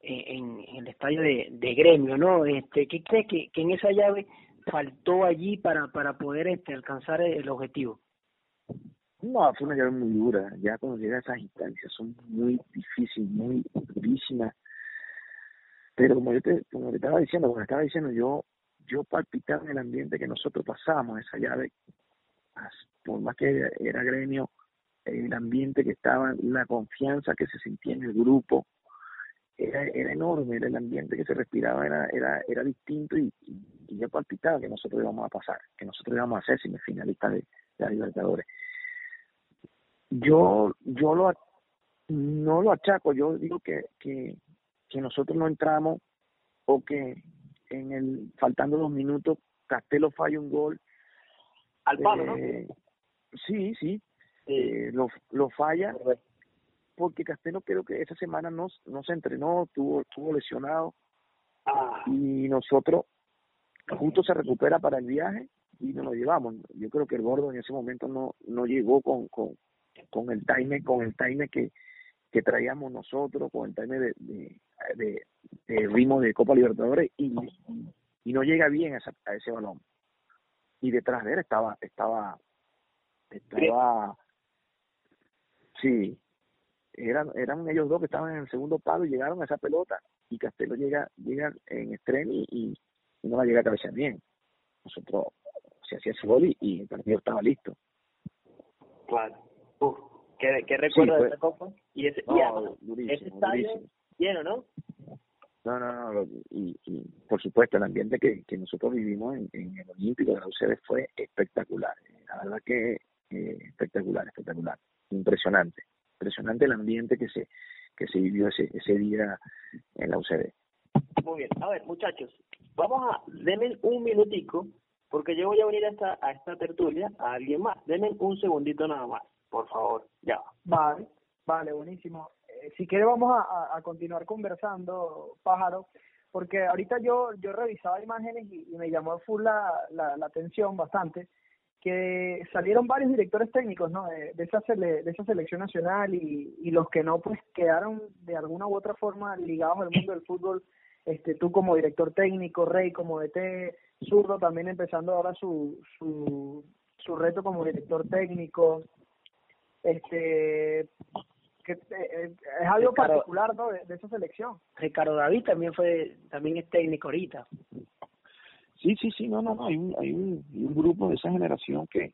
en, en el estadio de, de gremio, ¿no? Este, ¿Qué crees que, que en esa llave faltó allí para, para poder este, alcanzar el objetivo? No, fue una llave muy dura. Ya cuando llega a esas instancias son muy difíciles, muy durísimas. Pero como yo te, como te estaba diciendo, como estaba diciendo, yo, yo palpitaba en el ambiente que nosotros pasamos esa llave, por más que era gremio, el ambiente que estaba, la confianza que se sentía en el grupo, era, era enorme, era el ambiente que se respiraba era, era, era distinto y, y, yo palpitaba que nosotros íbamos a pasar, que nosotros íbamos a ser semifinalistas de, de la Libertadores. Yo, yo lo, no lo achaco, yo digo que, que, que nosotros no entramos o que en el faltando dos minutos Castelo falla un gol al palo, eh, ¿no? Sí, sí, eh, lo, lo falla porque Castelo creo que esa semana no, no se entrenó, estuvo, estuvo lesionado ah. y nosotros justo se recupera para el viaje y nos lo llevamos. Yo creo que el gordo en ese momento no, no llegó con, con, con el time, con el time que, que traíamos nosotros, con el time de, de, de, de ritmo de Copa Libertadores y, y no llega bien a, esa, a ese balón. Y detrás de él estaba, estaba, estaba, sí, eran, eran ellos dos que estaban en el segundo palo y llegaron a esa pelota y Castelo llega, llega en extremo y, y, no la llega a cabecear bien. Nosotros se hacía ese gol y, y, el partido estaba listo. Claro. Uf, ¿qué, qué recuerdo sí, de esa copa? Y ese, no, y además, durísimo, ese estadio durísimo. lleno, ¿no? No, no, no, y, y por supuesto el ambiente que, que nosotros vivimos en, en el Olímpico de la UCD fue espectacular, la verdad que eh, espectacular, espectacular, impresionante, impresionante el ambiente que se que se vivió ese ese día en la UCD. Muy bien, a ver muchachos, vamos a, denme un minutico, porque yo voy a venir a esta, a esta tertulia a alguien más, denme un segundito nada más, por favor, ya. Vale, vale, buenísimo. Si quiere vamos a, a, continuar conversando, Pájaro, porque ahorita yo yo revisaba imágenes y, y me llamó full la, la, la, atención bastante que salieron varios directores técnicos no de, de esa sele, de esa selección nacional y, y los que no pues quedaron de alguna u otra forma ligados al mundo del fútbol este tú como director técnico Rey como DT Zurdo también empezando ahora su su su reto como director técnico este que eh, es algo Ricardo, particular ¿no? de, de, esa selección. Ricardo David también fue también es técnico ahorita. Sí, sí, sí, no, no, no, hay un, hay un, un grupo de esa generación que,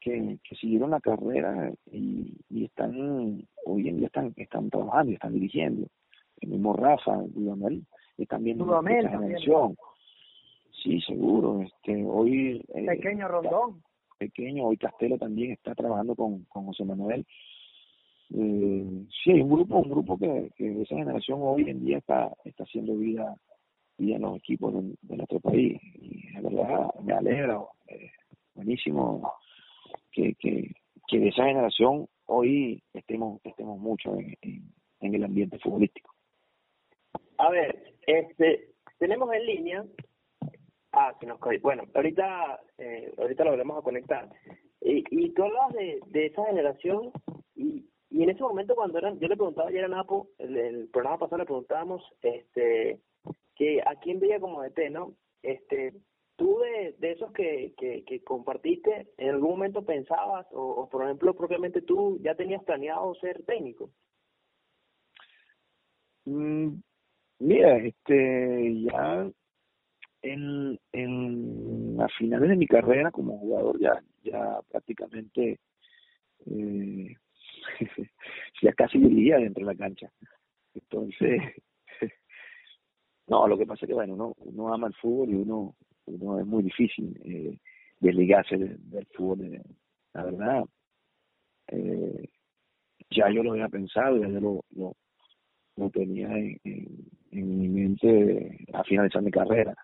que, que siguieron la carrera y, y están, hoy en día están, están trabajando y están dirigiendo. El mismo Rafa, Dudamel, están viendo esa generación. Sí, seguro. Este, hoy eh, pequeño Rondón. Pequeño, hoy Castelo también está trabajando con, con José Manuel eh, sí hay un grupo un grupo que, que esa generación hoy en día está está haciendo vida vida en los equipos de, nuestro país. Y la verdad me alegra eh, buenísimo que, que de esa generación hoy estemos estemos mucho en, el ambiente futbolístico. A ver este tenemos en línea ah que nos bueno ahorita eh, ahorita lo volvemos a conectar. Y, y tú hablas de, de esa generación y, y en ese momento cuando eran, yo le preguntaba ayer a Napo, el, el programa pasado le preguntábamos, este, que a quién veía como DT, ¿no? Este, tú de, de esos que, que, compartiste, ¿en algún momento pensabas, o, o por ejemplo, propiamente tú ya tenías planeado ser técnico? Mm, mira, este, ya en, en a finales de mi carrera como jugador ya, ya prácticamente eh, ya casi vivía dentro de la cancha. Entonces, no, lo que pasa es que, bueno, uno, uno ama el fútbol y uno, uno es muy difícil eh, desligarse del, fútbol. Eh, la verdad, eh, ya yo lo había pensado, ya yo lo, lo, lo tenía en, en, mi mente a finalizar mi carrera.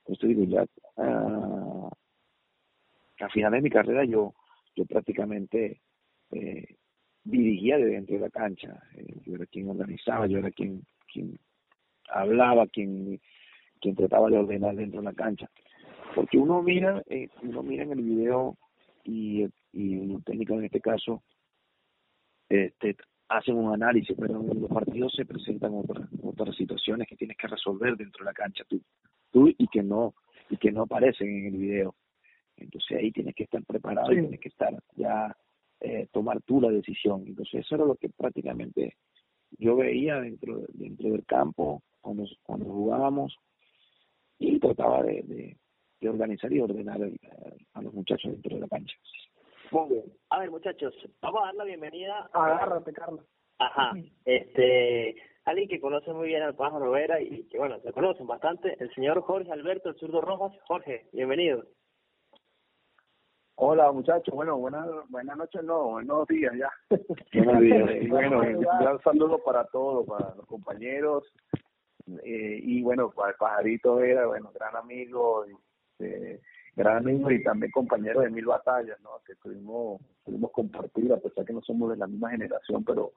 Entonces digo, ya uh, a final de mi carrera yo, yo prácticamente eh, dirigía de dentro de la cancha. Eh, yo era quien organizaba, yo era quien, quien hablaba, quien, quien trataba de ordenar dentro de la cancha. Porque uno mira, eh, uno mira en el video y, y un técnico en este caso este, hacen un análisis, pero en los partidos se presentan otras otras situaciones que tienes que resolver dentro de la cancha tú, tú y que no y que no aparecen en el video. Entonces ahí tienes que estar preparado y tienes que estar ya eh, tomar tú la decisión. Entonces eso era lo que prácticamente yo veía dentro dentro del campo cuando cuando jugábamos y trataba de, de, organizar y ordenar a los muchachos dentro de la cancha. Muy bien. A ver, muchachos, vamos a dar la bienvenida. Agárrate, Carlos. Ajá. Este, alguien que conoce muy bien al pájaro Vera y que, bueno, se conocen bastante, el señor Jorge Alberto, el zurdo Rojas. Jorge, bienvenido. Hola, muchachos. Bueno, buenas buenas noches, no, buenos días ya. Buenos días. y bueno, un gran saludo para todos, para los compañeros. Eh, y bueno, para el pajarito Vera, bueno, gran amigo. Eh, gran amigo y también compañero de mil batallas, ¿no? Que pudimos, pudimos compartir, a pesar que no somos de la misma generación, pero,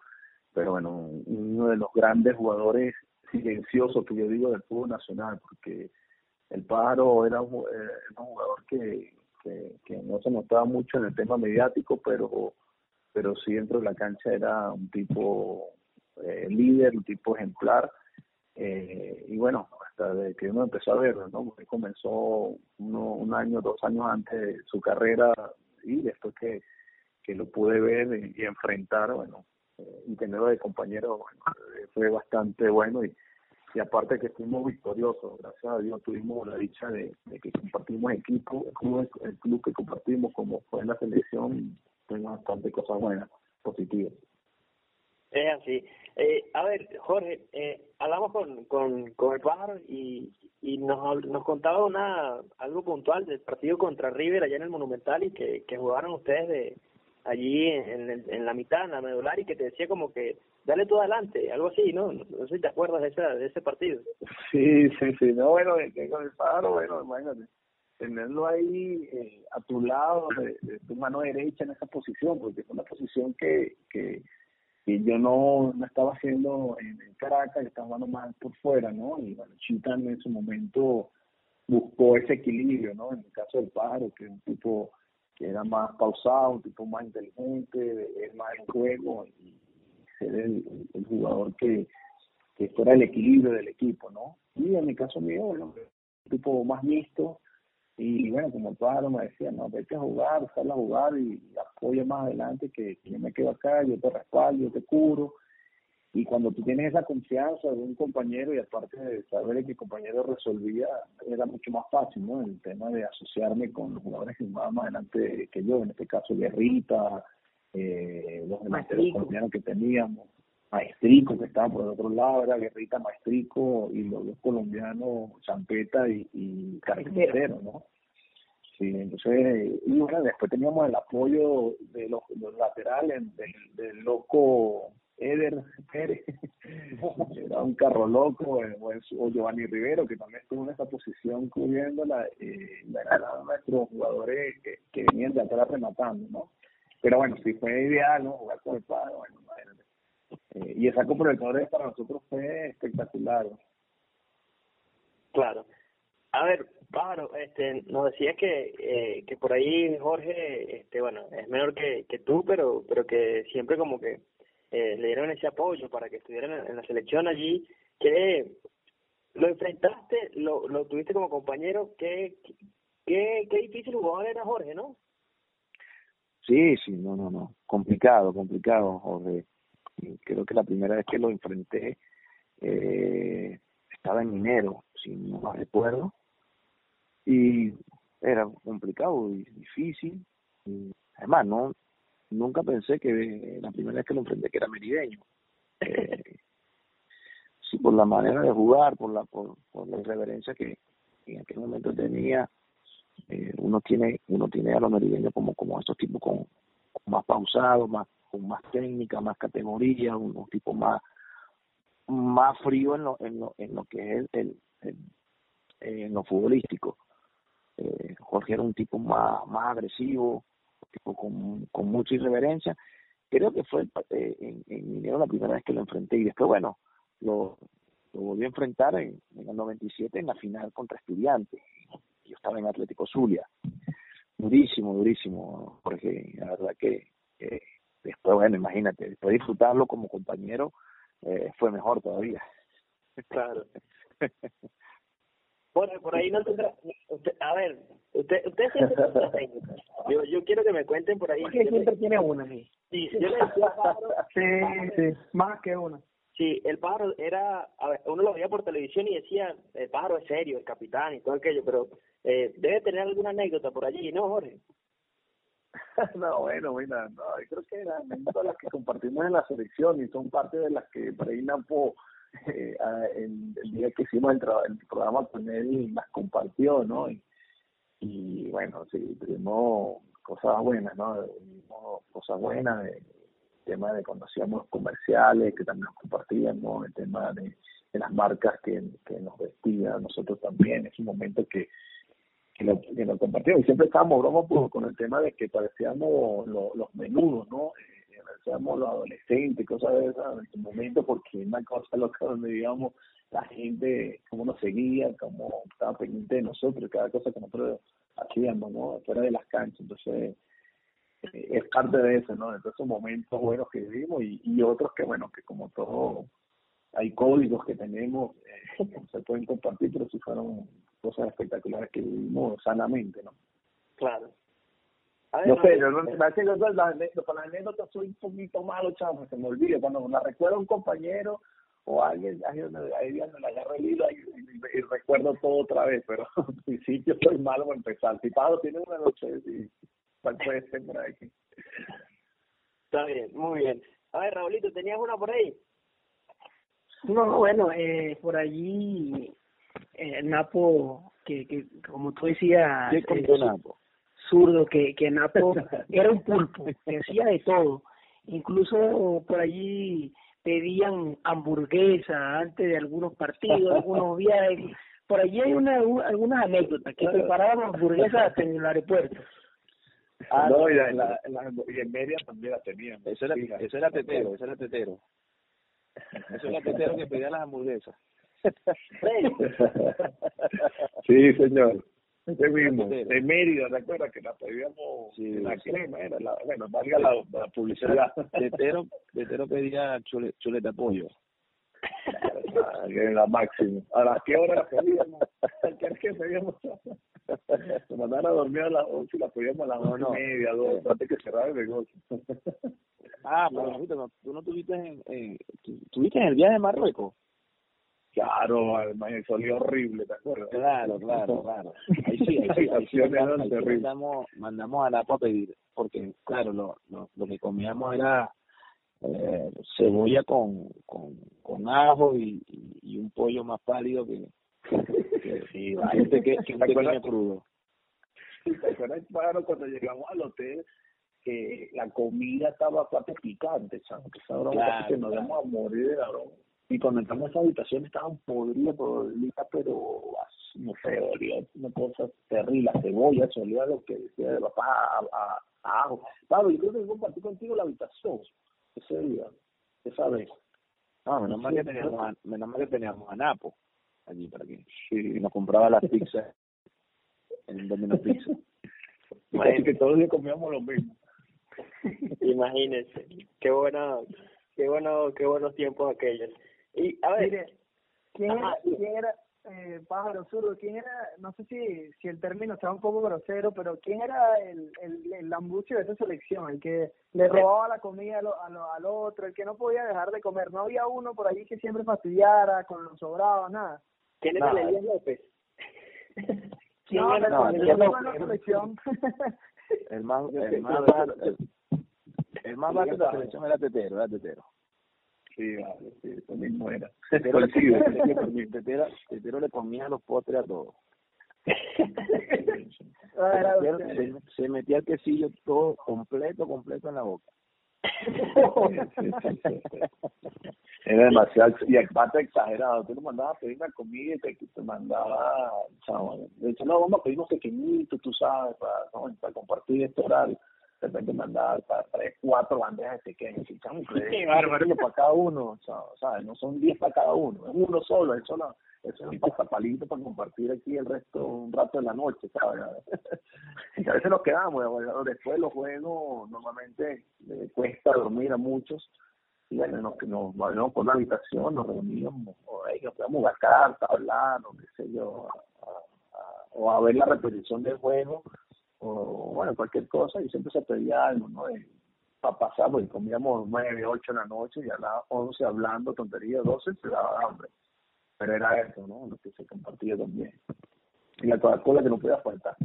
pero bueno, uno de los grandes jugadores silenciosos que yo digo del fútbol nacional, porque el Pájaro era un, eh, un jugador que, que, no se notaba mucho en el tema mediático, pero, pero sí dentro de la cancha era un tipo eh, líder, un tipo ejemplar, eh, y bueno, hasta de que uno empezó a verlo, ¿no? Comenzó uno, un año, dos años antes de su carrera y después que, que lo pude ver y, enfrentar, bueno, eh, y tenerlo de compañero, bueno, fue bastante bueno y, y aparte que fuimos victoriosos, gracias a Dios tuvimos la dicha de, que compartimos equipo, el club, el club que compartimos como fue en la selección, tengo bastante cosas buenas, positivas. Es así. Eh, a ver, Jorge, eh, hablamos con, con, con el pájaro y, y nos, nos contaba una algo puntual del partido contra River allá en el Monumental y que, que jugaron ustedes de allí en, en, la mitad, en la medular, y que te decía como que dale tú adelante, algo así, ¿no? No, sé si te acuerdas de, esa, de ese partido. Sí, sí, sí. No, bueno, con el pájaro, bueno, imagínate tenerlo ahí eh, a tu lado, de, de, tu mano derecha en esa posición, porque es una posición que, que yo no, no estaba haciendo en, Caracas, estaba jugando más por fuera, ¿no? Y bueno, Chita en su momento buscó ese equilibrio, ¿no? En el caso del pájaro, que es un tipo que era más pausado, un tipo más inteligente, es más el juego y ser el, jugador que, que fuera el equilibrio del equipo, ¿no? Y en mi caso mío, bueno, un tipo más mixto, y bueno, como pájaro me decía, no, vete a jugar, sal a jugar y, apoya más adelante que, yo me quedo acá, yo te respaldo, yo te curo. Y cuando tú tienes esa confianza de un compañero y aparte de saber que el compañero resolvía, era mucho más fácil, ¿no? El tema de asociarme con los jugadores que más adelante que yo, en este caso Guerrita, eh, los colombianos que teníamos, Maestrico que estaba por el otro lado, era Guerrita Maestrico y los dos colombianos, Champeta y, y Carpintero, ¿no? Sí, entonces, y bueno, después teníamos el apoyo de los, los laterales, del, del loco Eder Pérez, era un carro loco, o, Giovanni Rivero, que también estuvo en esa posición cubriéndola, eh, eran nuestros jugadores que, que venían de atrás rematando, ¿no? Pero bueno, si fue ideal, ¿no? Jugar con el padre, bueno, eh, y esa Libertadores para nosotros fue espectacular. Claro. A ver, Pájaro, este, nos decías que, eh, que por ahí Jorge, este, bueno, es menor que, que tú, pero, pero que siempre como que eh, le dieron ese apoyo para que estuviera en, la selección allí, que lo enfrentaste, lo, lo tuviste como compañero, qué, qué, qué difícil jugador era Jorge, ¿no? Sí, sí, no, no, no, complicado, complicado, Jorge creo que la primera vez que lo enfrenté eh, estaba en enero, si no recuerdo, y era complicado y difícil. Y además, no nunca pensé que la primera vez que lo enfrenté que era merideño. Eh, sí, por la manera de jugar, por la por, por la irreverencia que en aquel momento tenía, eh, uno tiene uno tiene a los merideños como como estos tipos con más pausados, más con más técnica, más categoría, un, tipo más más frío en lo, en lo, en lo que es el, en lo futbolístico. Eh, Jorge era un tipo más, más agresivo, tipo con, con mucha irreverencia. Creo que fue eh, en, en la primera vez que lo enfrenté y después, bueno, lo, lo volvió a enfrentar en, en el 97 en la final contra Estudiantes. Yo estaba en Atlético Zulia. Durísimo, durísimo, porque la verdad que después, bueno, imagínate, después de disfrutarlo como compañero, eh, fue mejor todavía. Claro. Bueno, por ahí no tendrá. Usted, a ver, usted, usted siempre yo, yo quiero que me cuenten por ahí. Porque siempre tiene una, sí. Sí, yo le decía sí, sí, más que una. Sí, el pájaro era, a uno lo veía por televisión y decía, el pájaro es serio, el capitán y todo aquello, pero eh, debe tener alguna anécdota por allí, ¿no, Jorge? no, bueno, mira, no, yo creo que eran las que compartimos en la selección y son parte de las que Napo, eh, el, el, día que hicimos el, el, programa con él, las compartió, ¿no? Y, y bueno, sí, tuvimos cosas buenas, ¿no? Tuvimos cosas buenas, el tema de cuando hacíamos comerciales, que también nos compartíamos, el tema de, las marcas que, nos vestían, nosotros también, es un momento que que lo, que lo compartimos. Y siempre estábamos broma pues, con el tema de que parecíamos los menudos, ¿no? Eh, parecíamos los adolescentes, cosas de esas en ese momento, porque una cosa loca donde, digamos, la gente, cómo nos seguía, cómo estaba pendiente de nosotros, cada cosa que nosotros hacíamos, ¿no? Fuera de las canchas. Entonces, es parte de eso, ¿no? De esos momentos buenos que vivimos y, y otros que, bueno, que como todo hay códigos que tenemos, eh, se pueden compartir, pero si fueron cosas espectaculares que vivimos sanamente, ¿no? Claro. no sé, yo, no, me parece que las, las anécdotas soy un poquito malo, chavo, se me olvida. Cuando la recuerda un compañero o alguien, ahí donde, le agarra el hilo y, recuerdo todo otra vez, pero al principio soy malo para empezar. Si Pablo tiene una noche, y ¿cuál puede ser por ahí? Está bien, muy bien. A ver, Raulito, ¿tenías una por ahí? No, bueno, eh, por allí eh, Napo, que, que como tú decías, ¿Qué eh, Napo? zurdo, que, que Napo era un pulpo, que hacía de todo. Incluso por allí pedían hamburguesa antes de algunos partidos, algunos viajes. Por allí hay una, algunas anécdotas que preparaban hamburguesas hasta en el aeropuerto. Ah, no, y, en la, la, y en media también la tenían. Eso era, eso era tetero, eso era tetero. Eso era tetero que pedía las hamburguesas. sí, señor. Ese mismo, de Mérida, ¿te acuerdas que la pedíamos sí, la sí. crema? Era la, bueno, valga la, la publicidad. Tetero, tetero pedía chule, chuleta pollo. Era la máxima. ¿A las qué hora pedíamos? ¿A qué hora que pedíamos? Se mandaron a dormir a las 11 y la pedíamos a las No, 11 no. y media, dos, antes que cerrara el negocio. Ah, pero no. tú no tuviste en, en, tuviste en el viaje de Marruecos. Claro, además eso olía horrible, ¿te acuerdas? Claro, claro, claro. Ahí sí, ahí sí, ahí sí, Las mandamos, mandamos a Napo a pedir, porque claro, lo, lo, lo que comíamos era eh, cebolla con, con, con ajo y, y, un pollo más pálido que, que, Sí, que, un peque- que un ¿Te acuerdas? pequeño crudo. ¿Te acuerdas, cuando llegamos al hotel, que la comida estaba bastante picante, ¿sabes? Que esa broma Claro, que nos claro. íbamos a morir de la broma. Y cuando entramos a esa habitación estaban podridas, podridas, pero no sé, olía una cosa terrible, la cebolla, se olía lo que decía de papá a, a, a ajo. Pablo, yo creo que yo compartí contigo la habitación ese día, esa vez. No, menos mal que teníamos a, menos mal que teníamos a Napo allí para que sí, nos compraba las pizzas en Domino Pizza. Casi que todos los días comíamos lo mismo. Imagínense, qué buena, qué bueno, qué buenos tiempos aquellos. Y a ver, Mire, ¿quién era, quién era eh, pájaro zurdo? ¿Quién era, no sé si, si el término está un poco grosero, pero quién era el, el, el lambucio de esa selección? El que le robaba la comida al, al, al otro, el que no podía dejar de comer. No había uno por allí que siempre fastidiara con los sobrados, nada. ¿quién era No, el Elías López? ¿Quién no, era? No, el López. la selección. El más, el más el, el más barato de la selección era Tetero, era Tetero. Sí, vale, sí, eso mismo era. Tetero, le, Coincido. Tetero, Tetero le comía los postres a todos. Ah, se, se metía el quesillo todo completo, completo en la boca. Sí, sí, sí, sí. Era demasiado, y aparte exagerado, tú no mandabas a pedir una comida y te, te mandaba, chaval, de hecho, no, vamos a pedir unos pequeñitos, tú sabes, para, ¿no? para compartir este horario. De repente mandaba para tres, cuatro bandejas de pequeños. Y Qué bárbaro. para cada uno, o sea, o sea, no son diez para cada uno, es uno solo, eso no, eso es un pasapalito para compartir aquí el resto, un rato de la noche, ¿sabes? y a veces nos quedamos, después los juegos normalmente eh, cuesta dormir a muchos, y bueno, nos, nos por la habitación, nos reuníamos, o ahí nos podíamos jugar cartas, hablar, o qué sé yo, a- a- o a ver la repetición del juego, o bueno, cualquier cosa, y siempre se pedía algo, ¿no? Para pasar, porque comíamos nueve, ocho en la noche, y a las once hablando tonterías, doce se daba hambre. Pero era eso, ¿no? Lo que se compartía también. Y la Coca-Cola que no podía faltar.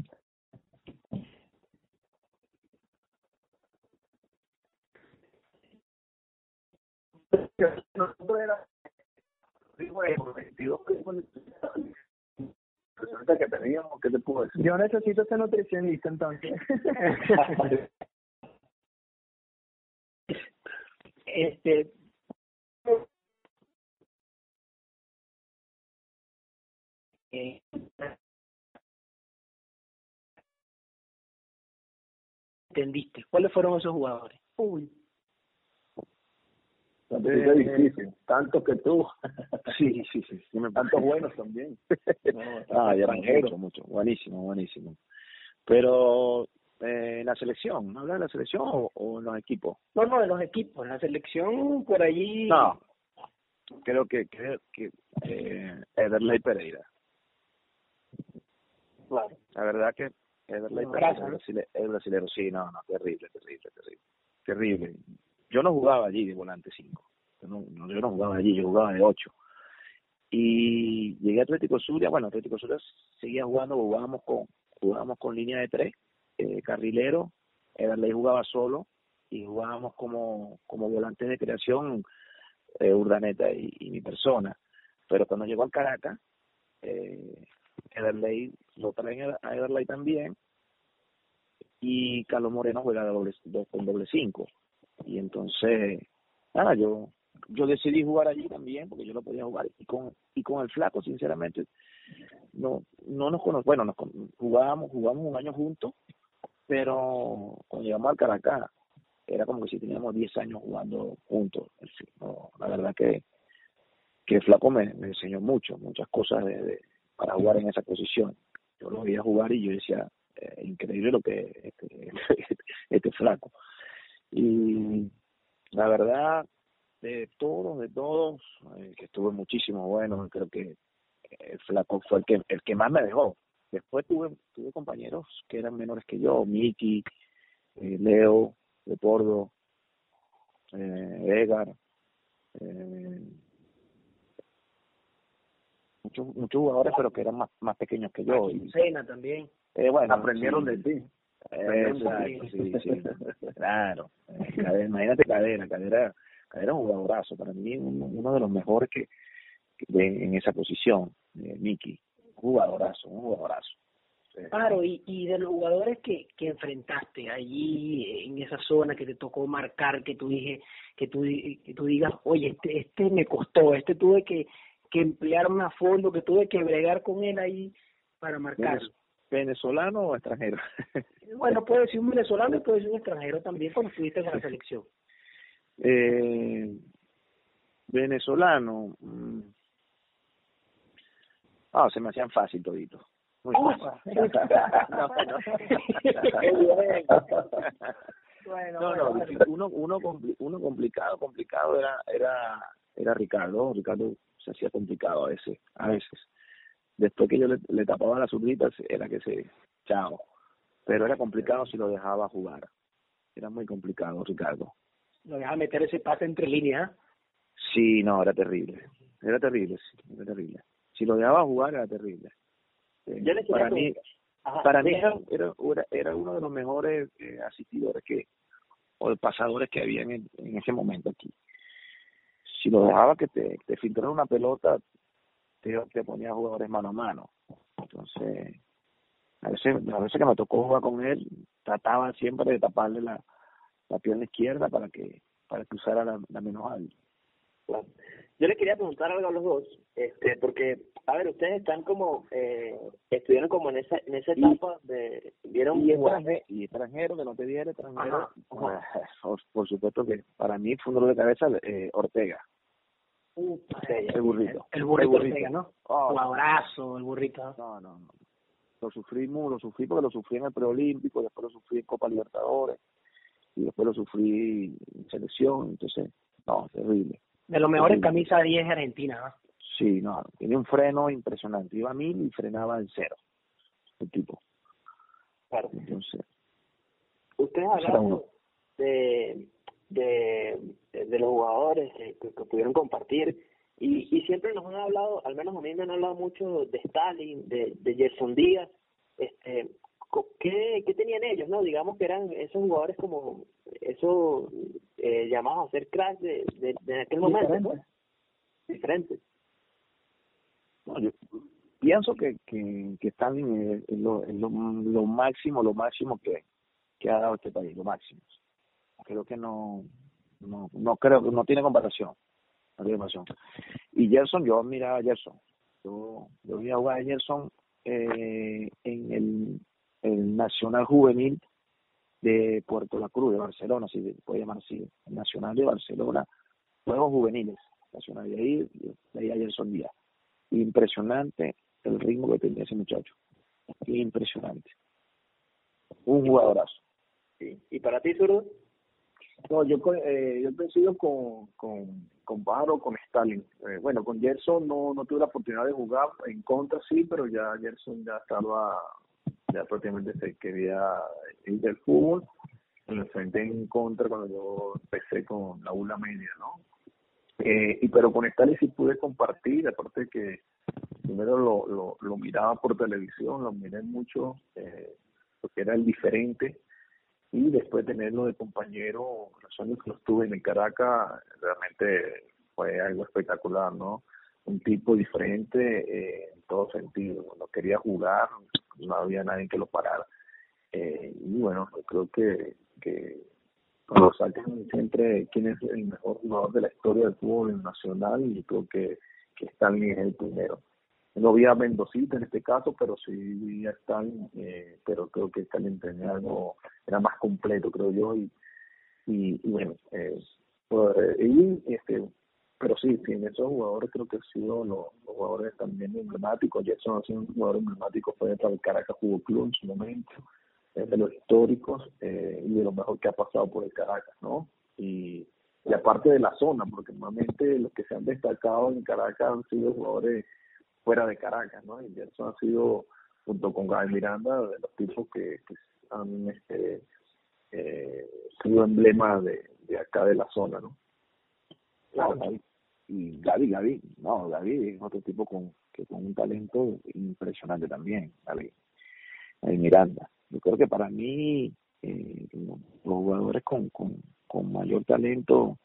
Nosotros era, digo, que teníamos, ¿qué te puedo decir? Yo necesito ser nutricionista entonces. Este, eh, entendiste cuáles fueron esos jugadores Uy, Pregunta es difícil, tanto que tú, Sí, sí, sí. sí me tantos buenos también. No, Ah, ya mucho, mucho. Buenísimo, buenísimo. Pero eh, en la selección, ¿no hablas de la selección o, o en los equipos? no no de los equipos la selección por allí No. Creo que, creo que eh, Ederley Pereira. claro La verdad que Ederley Un Pereira, abrazo, el ¿no? brasile- el brasilero, sí, no, no, terrible, terrible, terrible. Terrible. Yo no jugaba allí de volante 5. Yo no, yo no jugaba allí, yo jugaba de 8. Y llegué a Atlético Zulia, bueno, Atlético Zulia seguía jugando, jugábamos con jugábamos con línea de tres, eh, carrilero, Ederley jugaba solo y jugábamos como, como volantes de creación eh, Urdaneta y, mi persona. Pero cuando llegó al Caracas, eh, Ederley lo traen a Ederley también y Carlos Moreno juega doble, do- con doble cinco. Y entonces, nada, yo yo decidí jugar allí también porque yo no podía jugar. Y con y con el flaco sinceramente no no nos conocemos bueno nos jugábamos jugamos un año juntos pero cuando llegamos al Caracas era como que si teníamos 10 años jugando juntos. La verdad que que el flaco me, me enseñó mucho muchas cosas de, para jugar en esa posición. Yo lo veía jugar y yo decía eh, increíble lo que este, este flaco y la verdad de todos de todos eh, que estuve muchísimo bueno creo que el flaco fue el que el que más me dejó después tuve tuve compañeros que eran menores que yo Miki eh, Leo Lepordo eh, Edgar eh, muchos muchos jugadores pero que eran más más pequeños que yo y, Cena también eh, bueno Aprendieron sí. de ti. Exacto, sí, sí, claro. Eh, Cadena, imagínate Cadena, Cadena, Cadena un jugadorazo, para mí uno, uno de los mejores que, que de- en esa posición, eh, Miki, jugadorazo, un jugadorazo. Eh, Claro, y, y de los jugadores que, que enfrentaste allí en esa zona que te tocó marcar, que tú dije, que tú, que tú digas, oye, este, este me costó, este tuve que, que emplearme a fondo, que tuve que bregar con él ahí para marcarlo. ¿Venezolano o extranjero? Bueno, puede ser un venezolano y puede ser un extranjero también cuando estuviste con la selección. eh, venezolano, mm, ah, se me hacían fácil todito. Muy fácil. No, bueno, No, uno, uno, uno complicado, complicado era, era, era Ricardo. Ricardo se hacía complicado a veces, a veces. Después que yo le, le tapaba las zurditas, era que se, chao. Pero era complicado si lo dejaba jugar. Era muy complicado, Ricardo. Lo deja meter ese pase entre líneas. Sí, no, era terrible. Era terrible, sí, era terrible. Si lo dejaba jugar, era terrible. Eh, Yo para mí. Ajá, para mí era, era, era uno de los mejores eh, asistidores que o pasadores que había en, en ese momento aquí. Si lo dejaba que te, te filtrara una pelota, te, te ponía jugadores mano a mano. Entonces, a veces, a veces que me tocó jugar con él, trataba siempre de taparle la, la pierna izquierda para que para que usara la, la menos alta. yo les quería preguntar algo a los dos, este, porque, a ver, ustedes están como, eh, estuvieron como en esa, en esa etapa de, vieron y, extranjero, y extranjero, que no te diera extranjero, Por, supuesto que para mí fue un dolor de cabeza eh, Ortega. El burrito. El, burrito, Ortega, ¿no? Oh, abrazo, el burrito. No, no, no. Lo sufrí, lo sufrí porque lo sufrí en el preolímpico, después lo sufrí en Copa Libertadores, y después lo sufrí en selección, entonces, no, terrible de los mejores camisas 10 de Argentina, ¿no? Sí, no, tiene un freno impresionante. Iba a mil y frenaba en cero. El tipo. Claro. Entonces. Ustedes hablaron de, de, de los jugadores que, que, pudieron compartir y, y siempre nos han hablado, al menos a mí me han hablado mucho de Stalin, de, de Gerson Díaz. Este, ¿qué, ¿Qué tenían ellos? no Digamos que eran esos jugadores como eso eh, llamados a ser crash de, de, aquel momento. Diferente. Pues. yo pienso que, que, que están en, lo, lo, máximo, lo máximo que, que ha dado este país, lo máximo. Creo que no, no, no creo no tiene comparación. Comparación. Y Gerson, yo admiraba a Gerson. Yo, yo vi a jugar a Gerson eh, en el, el Nacional Juvenil de Puerto La Cruz, de Barcelona, si se puede llamar así, Nacional de Barcelona, Juegos Juveniles, Nacional de ahí, de ahí ayer son días. Impresionante el ritmo que tenía ese muchacho. Impresionante. Un jugadorazo. Sí. ¿Y para ti, Zurdo? No, yo, eh, yo coincido con, con, con Baro, con Stalin. Eh, bueno, con Gerson no, no tuve la oportunidad de jugar, en contra sí, pero ya Gerson ya estaba ya prácticamente se quería ir del fútbol. Me enfrenté en contra cuando yo empecé con la ULA media, ¿no? Eh, y pero con Stalin sí pude compartir, aparte que primero lo, lo, lo miraba por televisión, lo miré mucho, eh, porque era el diferente, y después tenerlo de compañero, los años que lo estuve en Caracas, realmente fue algo espectacular, ¿no? Un tipo diferente eh, en todo sentido, no quería jugar, no había nadie que lo parara. Eh, y bueno, creo que, que cuando sacan siempre quién es el mejor jugador de la historia del fútbol nacional, y creo que, que Stanley es el primero. No vi a Mendocita en este caso, pero sí vi a eh, pero creo que Stanley tenía era más completo, creo yo, y, y, bueno, eh, pues, y este pero sí, sí, en esos jugadores creo que han sido los, jugadores también emblemáticos. Jackson ha sido un jugador emblemático, fue para el Caracas Fútbol Club en su momento, es de los históricos eh, y de lo mejor que ha pasado por el Caracas, ¿no? Y, y aparte de la zona, porque normalmente los que se han destacado en Caracas han sido jugadores fuera de Caracas, ¿no? Y Jackson ha sido, junto con Gaby Miranda, de los tipos que, han este, eh, sido emblemas de, de acá de la zona, ¿no? Claro, y Gaby, Gaby, no, Gaby es otro tipo con, que con un talento impresionante también, Gaby, Gaby Miranda. Yo creo que para mí, eh, los, jugadores con, con, con mayor talento,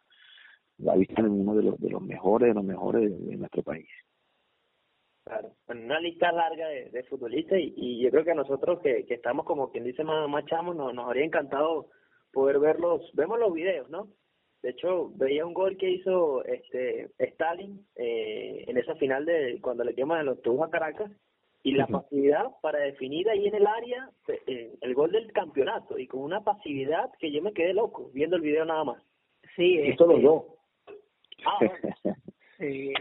Gaby está en uno de los, de los mejores, de los mejores de, nuestro país. Claro, una lista larga de, de futbolistas y, y, yo creo que nosotros que, que estamos como quien dice más, más chamos, nos, nos habría encantado poder verlos, vemos los videos, ¿no? De hecho, veía un gol que hizo este Stalin eh, en esa final de cuando le queman los tubos a Caracas y la pasividad para definir ahí en el área eh, el gol del campeonato y con una pasividad que yo me quedé loco viendo el video nada más. Sí, eso lo yo. Ah, sí,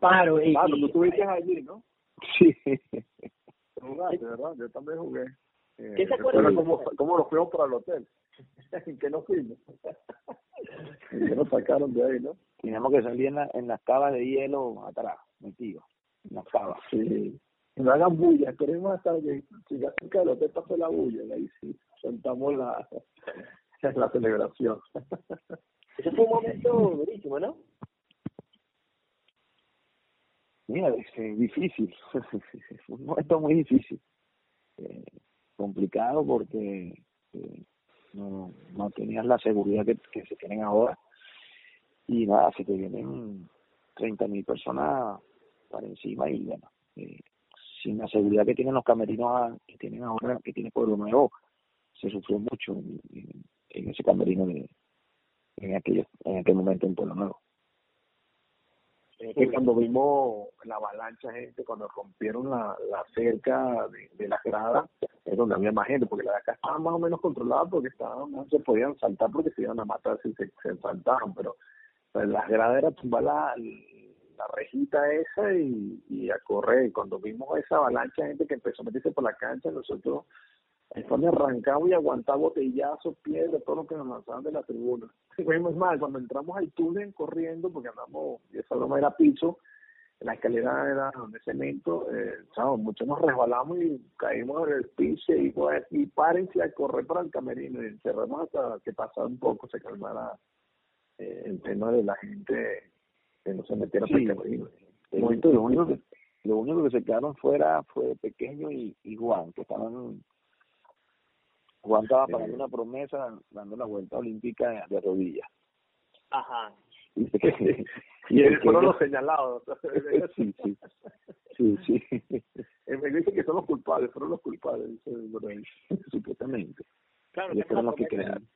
paro y, claro, tú estuviste allí, ¿no? Sí. Jugaste, ¿verdad? Yo también jugué. Eh, ¿Qué se acuerda? ¿Cómo, ¿Cómo nos fuimos para el hotel? ¿En qué nos fuimos? que nos sacaron de ahí, ¿no? Teníamos que salir en, la, en las cavas de hielo atrás, metidos, en las cavas. Sí. no hagan bulla, queremos hasta que si ya cerca del hotel pasó la bulla, y ahí sí, sentamos la, la celebración. Ese fue un momento durísimo, ¿no? Mira, es difícil, fue un momento muy difícil, eh, complicado porque eh, no, no tenías la seguridad que, que se tienen ahora. Y nada, se te vienen 30 mil personas para encima y bueno, eh, sin la seguridad que tienen los camerinos que tienen ahora, que tiene Pueblo Nuevo, se sufrió mucho en, ese camerino de, en, aquello, en aquel momento en Pueblo Nuevo. Es que cuando vimos la avalancha gente, cuando rompieron la, la cerca de, de las gradas, es donde había más gente, porque la de acá estaba más o menos controlada porque estaban, no se podían saltar porque se iban a matar si se, se pero pues, las gradas era tumbar la, la rejita esa y, y a correr. Cuando vimos esa avalancha gente que empezó a meterse por la cancha, nosotros me arrancamos y aguantamos botellazos, piedras, todo lo que nos lanzaban de la tribuna. Es más, cuando entramos al túnel corriendo, porque andamos, y esa broma era piso, la escalera era de cemento, eh, muchos nos resbalamos y caímos en el piso y, pues, y párense a correr para el camerino y cerramos hasta que pasara un poco, se calmara eh, el tema de la gente que no se metiera sí. para el camerino. lo, único que, lo único que se quedaron fuera fue Pequeño y, y Juan, que estaban Juan estaba pagando una promesa dando la vuelta olímpica de rodillas. Ajá. Y, y fueron los señalados. sí, sí. Sí, sí. Me dice que son los culpables, fueron los culpables, dice supuestamente. Claro, Ellos fueron los que crearon.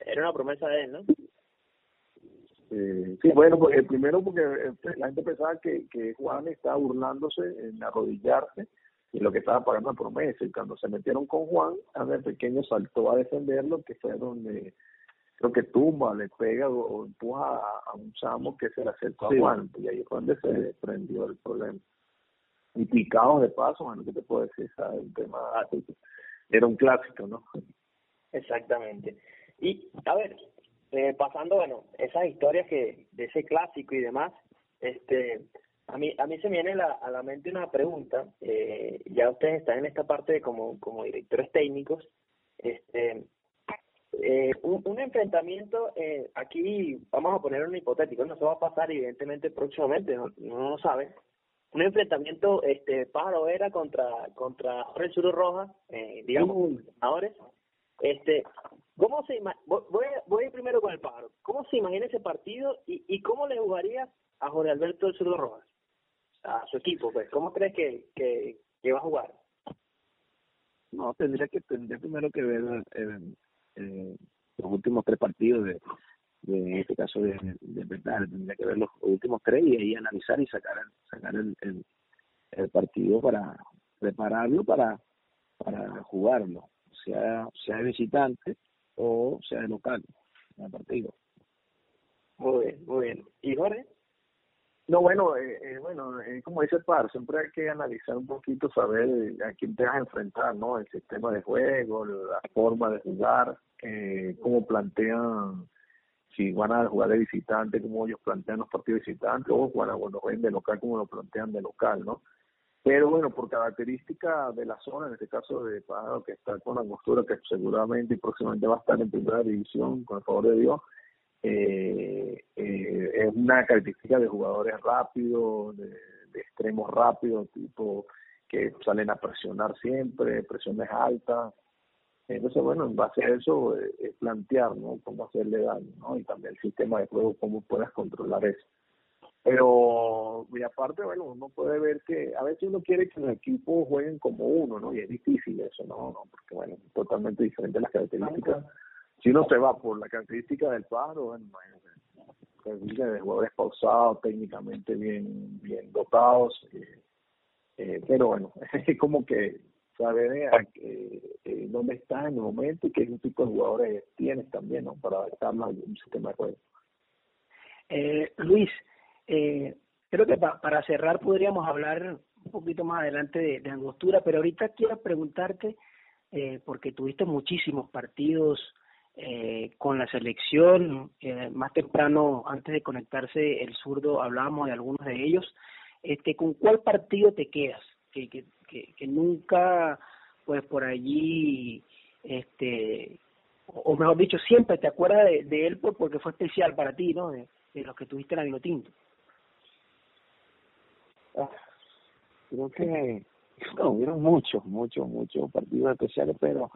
Era una promesa de él, ¿no? Eh, sí, bueno, pues, el primero porque la gente pensaba que, que Juan estaba burlándose en arrodillarse y lo que estaba pagando la promesa. Y cuando se metieron con Juan, a ver, pequeño saltó a defenderlo, que fue donde creo que tumba, le pega o, empuja a, un chamo que se le acercó a Juan. Y ahí fue donde se prendió el problema. Y picados de paso, bueno, ¿qué te puedo decir? El tema era un clásico, ¿no? Exactamente. Y, a ver, eh, pasando, bueno, esas historias que de ese clásico y demás, este a mí, a mí se me viene la, a la mente una pregunta, eh, ya ustedes están en esta parte de como, como directores técnicos, este, eh, un, un, enfrentamiento, eh, aquí vamos a poner un hipotético, no se va a pasar evidentemente próximamente, no, no lo saben, un enfrentamiento este Pájaro era contra contra Jorge Suru Roja, eh, digamos, ahora este, ¿cómo se voy, voy primero con el Pájaro, ¿cómo se imagina ese partido y, y cómo le jugaría a Jorge Alberto del Zurdo Rojas? A su equipo, pues, ¿cómo crees que, que, que va a jugar? No, tendría que tendría primero que ver eh, eh, los últimos tres partidos de, de en este caso de, de verdad, tendría que ver los últimos tres y ahí analizar y sacar el, sacar el, el, el partido para prepararlo para para jugarlo, sea sea de visitante o sea de local, en el partido. Muy bien, muy bien. ¿Y Jorge? No, bueno, eh, eh, bueno, eh, como dice Par, siempre hay que analizar un poquito, saber a quién te vas a enfrentar, ¿no? El sistema de juego, la forma de jugar, eh, cómo plantean, si van a jugar de visitante, cómo ellos plantean los partidos visitantes, o cuando, cuando juegan de local, cómo lo plantean de local, ¿no? Pero bueno, por característica de la zona, en este caso de Pájaro, que está con la Angostura, que seguramente y próximamente va a estar en primera división, con el favor de Dios, eh, eh, es una característica de jugadores rápidos, de, extremos rápidos, tipo que salen a presionar siempre, presiones altas. Entonces, bueno, en base a eso eh, es plantear, ¿no? Cómo hacerle daño, ¿no? Y también el sistema de juego, cómo puedas controlar eso. Pero, y aparte, bueno, uno puede ver que a veces uno quiere que los equipos jueguen como uno, ¿no? Y es difícil eso, ¿no? no porque, bueno, totalmente diferente las características si uno se va por la característica del pájaro, bueno, imagínate, características de jugadores pausados, técnicamente bien, bien dotados, eh, eh, pero bueno, es como que saber eh, dónde estás en el momento y qué tipo de jugadores tienes también, ¿no? Para adaptarlo a un sistema de juego. Eh, Luis, eh, creo que pa para cerrar podríamos hablar un poquito más adelante de, de Angostura, pero ahorita quiero preguntarte, eh, porque tuviste muchísimos partidos eh, con la selección. Eh, más temprano, antes de conectarse el zurdo, hablábamos de algunos de ellos. Este, ¿Con cuál partido te quedas? Que, que, que, que nunca, pues por allí, este, o mejor dicho, siempre te acuerdas de, de él pues, porque fue especial para ti, ¿no? De, de los que tuviste en la Vinotinto. Ah, creo que no, hubieron muchos, muchos, muchos partidos especiales, pero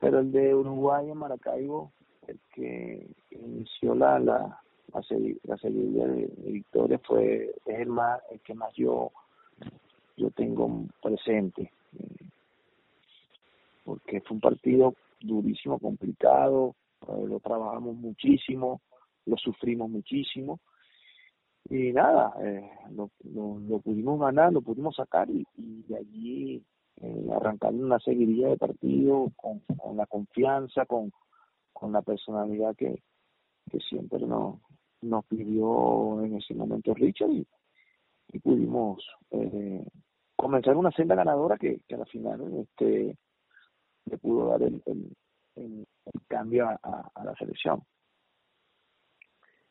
pero el de Uruguay en Maracaibo, el que inició la la la, la seguidilla de, de victoria fue es el más el que más yo yo tengo presente. Porque fue un partido durísimo complicado eh, lo trabajamos muchísimo lo sufrimos muchísimo. Y nada, eh, lo, lo, pudimos ganar, lo pudimos sacar y, de allí eh, arrancar una seguidilla de partidos con, con la confianza, con, con la personalidad que, que siempre nos, nos pidió en ese momento Richard y, pudimos eh, comenzar una senda ganadora que, que al final este le pudo dar el, el, cambio a, a la selección.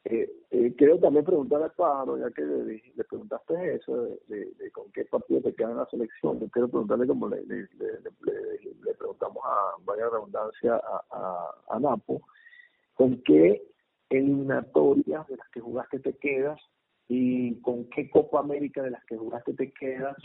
Eh, eh, quiero también preguntarle a Pablo, ya que le, le preguntaste eso, de, de, con qué partido te queda en la selección. Yo quiero preguntarle, como le, le, le preguntamos a, vaya redundancia, a, a, a, Napo, con qué eliminatorias de las que jugaste te quedas y con qué Copa América de las que jugaste te quedas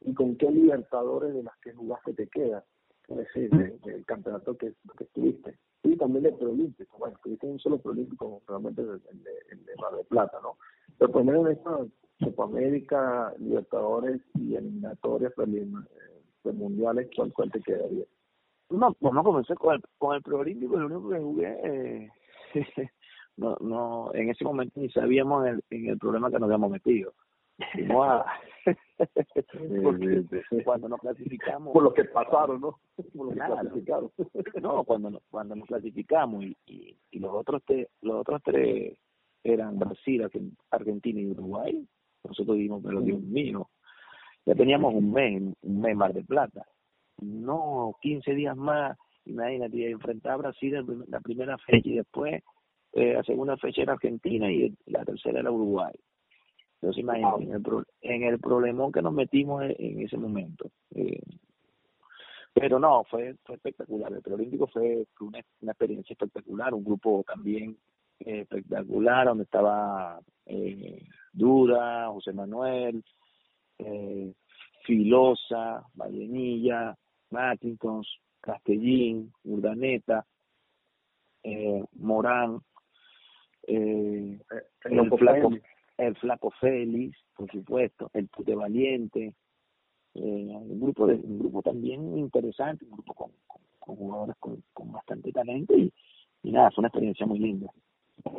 y con qué Libertadores de las que jugaste te quedas, es decir, del campeonato que, que estuviste y también el preolímpico. Bueno, tuviste un solo preolímpico, realmente el, el, de Mar del Plata, ¿no? Pero menos en esta Copa América, Libertadores y eliminatorias de mundiales, ¿cuál, ¿cuál te quedaría? No, pues no comencé con el, con el preolímpico, lo único que jugué, eh, no, no, en ese momento ni sabíamos el, en el problema que nos habíamos metido. cuando nos clasificamos. Por lo que pasaron no por lo que no cuando cuando nos clasificamos y, y, y los otros tres los otros tres eran Brasil Argentina y Uruguay nosotros dijimos pero Dios mío ya teníamos un mes un mes Mar de Plata. No 15 días más imagínate enfrentar a Brasil en la primera fecha y después eh, la segunda fecha era Argentina y la tercera era Uruguay entonces imagínate, en el, en el problemón que nos metimos en, ese momento. Eh, pero no, fue, fue espectacular. El preolímpico fue, una, una, experiencia espectacular, un grupo también eh, espectacular, donde estaba eh, Duda, José Manuel, eh, Filosa, Vallenilla, Mattintons, Castellín, Urdaneta, eh, Morán, eh, el, flaco, el Flaco Félix, por supuesto, el Pute Valiente, eh, un grupo de un grupo también interesante, un grupo con, con, jugadores con, con, bastante talento y, y, nada, fue una experiencia muy linda.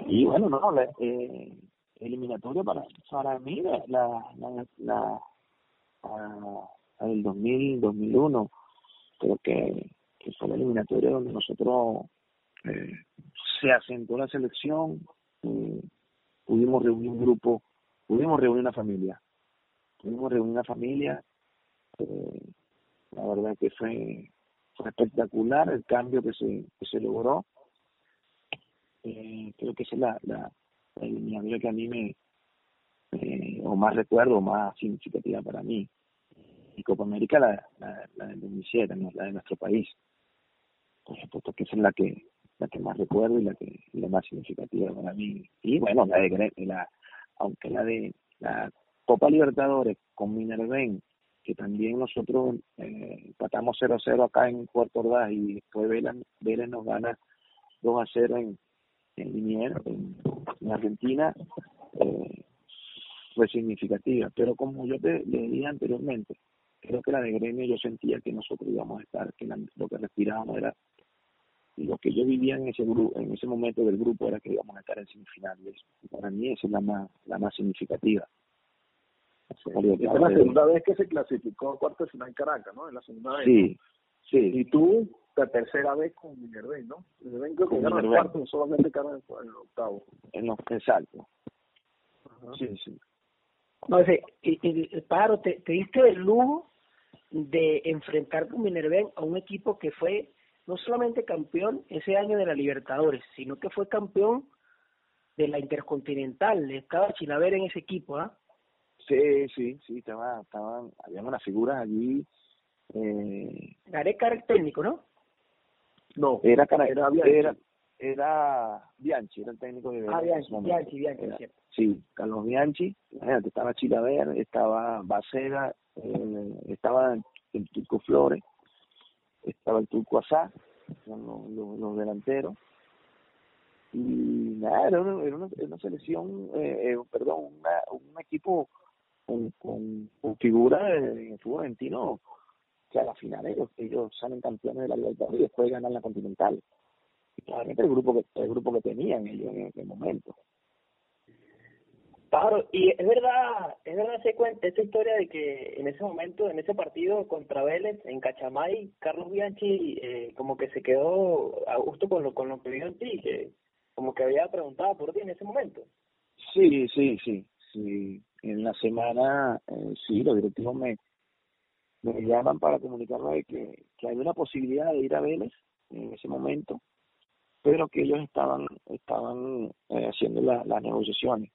Y bueno, no, la, eh, eliminatoria para para mí la la la, la, del 2000 2001 creo que, que fue la eliminatoria donde nosotros eh, se asentó la selección eh, pudimos reunir un grupo, pudimos reunir una familia, pudimos reunir una familia, eh, la verdad que fue, fue espectacular el cambio que se, que se logró, eh, creo que esa es la, la, la que a mí me, o más recuerdo, más significativa para mí. Y Copa América la, la, la del 2007, la de nuestro país. Por supuesto que esa es la que la que más recuerdo y la que la más significativa para mí. Y bueno, la de la, aunque la de la Copa Libertadores con Minerven, que también nosotros eh, empatamos 0-0 acá en Puerto Ordaz y después Vélez, nos gana 2-0 en, en Linier, en, Argentina, eh, fue significativa. Pero como yo te le dije anteriormente, creo que la de gremio yo sentía que nosotros íbamos a estar, que lo que respirábamos era lo que yo vivía en ese grupo, en ese momento del grupo era que íbamos a estar en semifinales. Para mí esa es la más, la más significativa. es la segunda vez que se clasificó a cuarto de final en Caracas, ¿no? En la segunda vez. Sí, sí. Y tú, la tercera vez con Minervén, ¿no? Minervén creo que ganó el cuarto, solamente Caracas en el octavo. En los, exacto. Sí, sí. No, sé, y, y, Paro, te, te diste el lujo de enfrentar con Minervén a un equipo que fue no solamente campeón ese año de la Libertadores, sino que fue campeón de la Intercontinental. Estaba Chilaver en ese equipo, ¿ah? Sí, sí, sí, estaba, estaban, habían unas figuras allí. Eh... Gareca era el técnico, ¿no? No, era, era, era, era Bianchi, era el técnico de Ah, Bianchi, Bianchi, Bianchi, cierto. Sí, Carlos Bianchi, estaba Chilaver, estaba Bacera, eh, estaba el Turco Flores, estaba el Turco Asá, son los, delanteros. Y nada, era una, era una, selección, eh, eh, perdón, un equipo con, con, figura en el fútbol argentino que a la final ellos, ellos salen campeones de la Libertadores y después ganan la Continental. Y claramente el grupo que, el grupo que tenían ellos en aquel momento. Pájaro, y es verdad, es verdad ese cuenta, esa historia de que en ese momento, en ese partido contra Vélez, en Cachamay, Carlos Bianchi eh, como que se quedó a gusto con lo, con lo que vio en ti, que como que había preguntado por ti en ese momento. Sí, sí, sí, sí. En la semana, eh, sí, los directivos me, me llaman para comunicarme de que, que hay una posibilidad de ir a Vélez en ese momento, pero que ellos estaban estaban eh, haciendo las negociaciones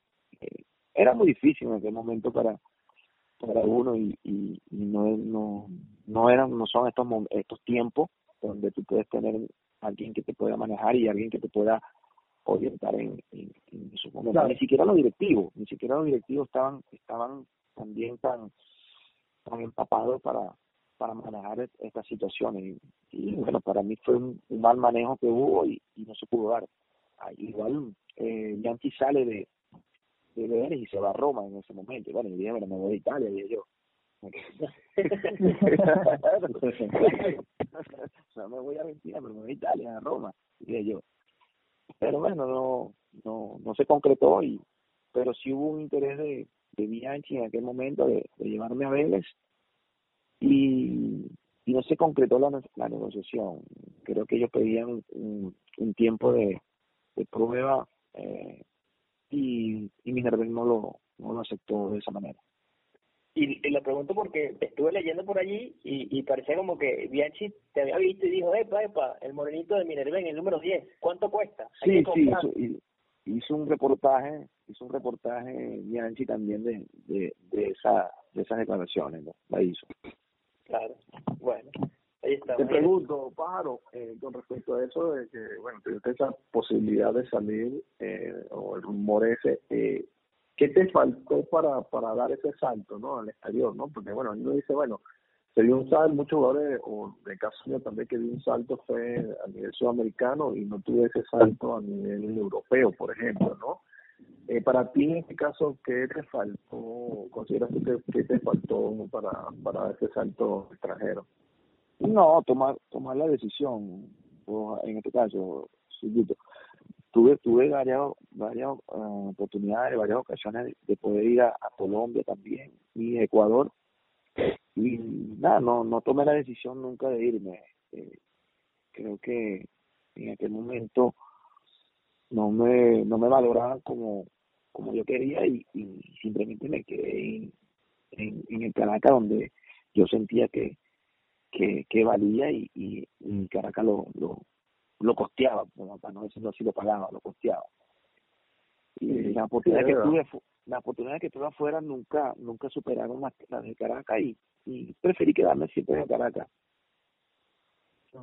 era muy difícil en aquel momento para para uno y, y, no no no eran no son estos estos tiempos donde tú puedes tener alguien que te pueda manejar y alguien que te pueda orientar en, en, esos momentos. Ni siquiera los directivos ni siquiera los directivos estaban estaban también tan tan empapados para para manejar estas situaciones. Y, bueno para mí fue un, mal manejo que hubo y, no se pudo dar. Ah, igual eh, Yankee sale de de Vélez y se va a Roma en ese momento. Bueno, y dije, bueno, me voy a Italia, dije yo. no me voy a Argentina, pero me voy a Italia, a Roma, dije yo. Pero bueno, no, no, no se concretó, y pero sí hubo un interés de, de Bianchi en aquel momento de, de llevarme a Vélez y, y no se concretó la, la negociación. Creo que ellos pedían un, un tiempo de, de prueba eh, y, y Minerva no lo, no lo aceptó de esa manera. Y, y lo pregunto porque estuve leyendo por allí y, y parecía como que Bianchi te había visto y dijo, epa, epa, el morenito de Minerva en el número 10, ¿cuánto cuesta? sí, sí, hizo, hizo, un reportaje, hizo un reportaje Bianchi también de, de, de, esa, de esas declaraciones, ¿no? la hizo. Claro, bueno. Te pregunto, Pájaro, eh, con respecto a eso de que, bueno, tuviste esa posibilidad de salir, eh, o el rumor ese, eh, ¿qué te faltó para, para dar ese salto, no, al exterior, no? Porque, bueno, uno dice, bueno, se dio un salto, muchos jugadores, o de caso mío también que dio un salto fue a nivel sudamericano y no tuve ese salto a nivel europeo, por ejemplo, ¿no? Eh, para ti, en este caso, ¿qué te faltó, consideras que, que te faltó para, para dar ese salto extranjero? No, tomar tomar la decisión, en este caso, tuve tuve varias varias uh, oportunidades, varias ocasiones de, poder ir a, Colombia también y Ecuador y nada, no no tomé la decisión nunca de irme. Eh, creo que en aquel momento no me no me valoraban como como yo quería y, y simplemente me quedé en, en, en el Caracas donde yo sentía que que, que valía y, y, Caracas lo, lo, lo costeaba, para no decirlo así, lo pagaba, lo costeaba. Y la oportunidad que tuve la oportunidad que tuve afuera nunca nunca superaron las, de Caracas y, y preferí quedarme siempre en Caracas.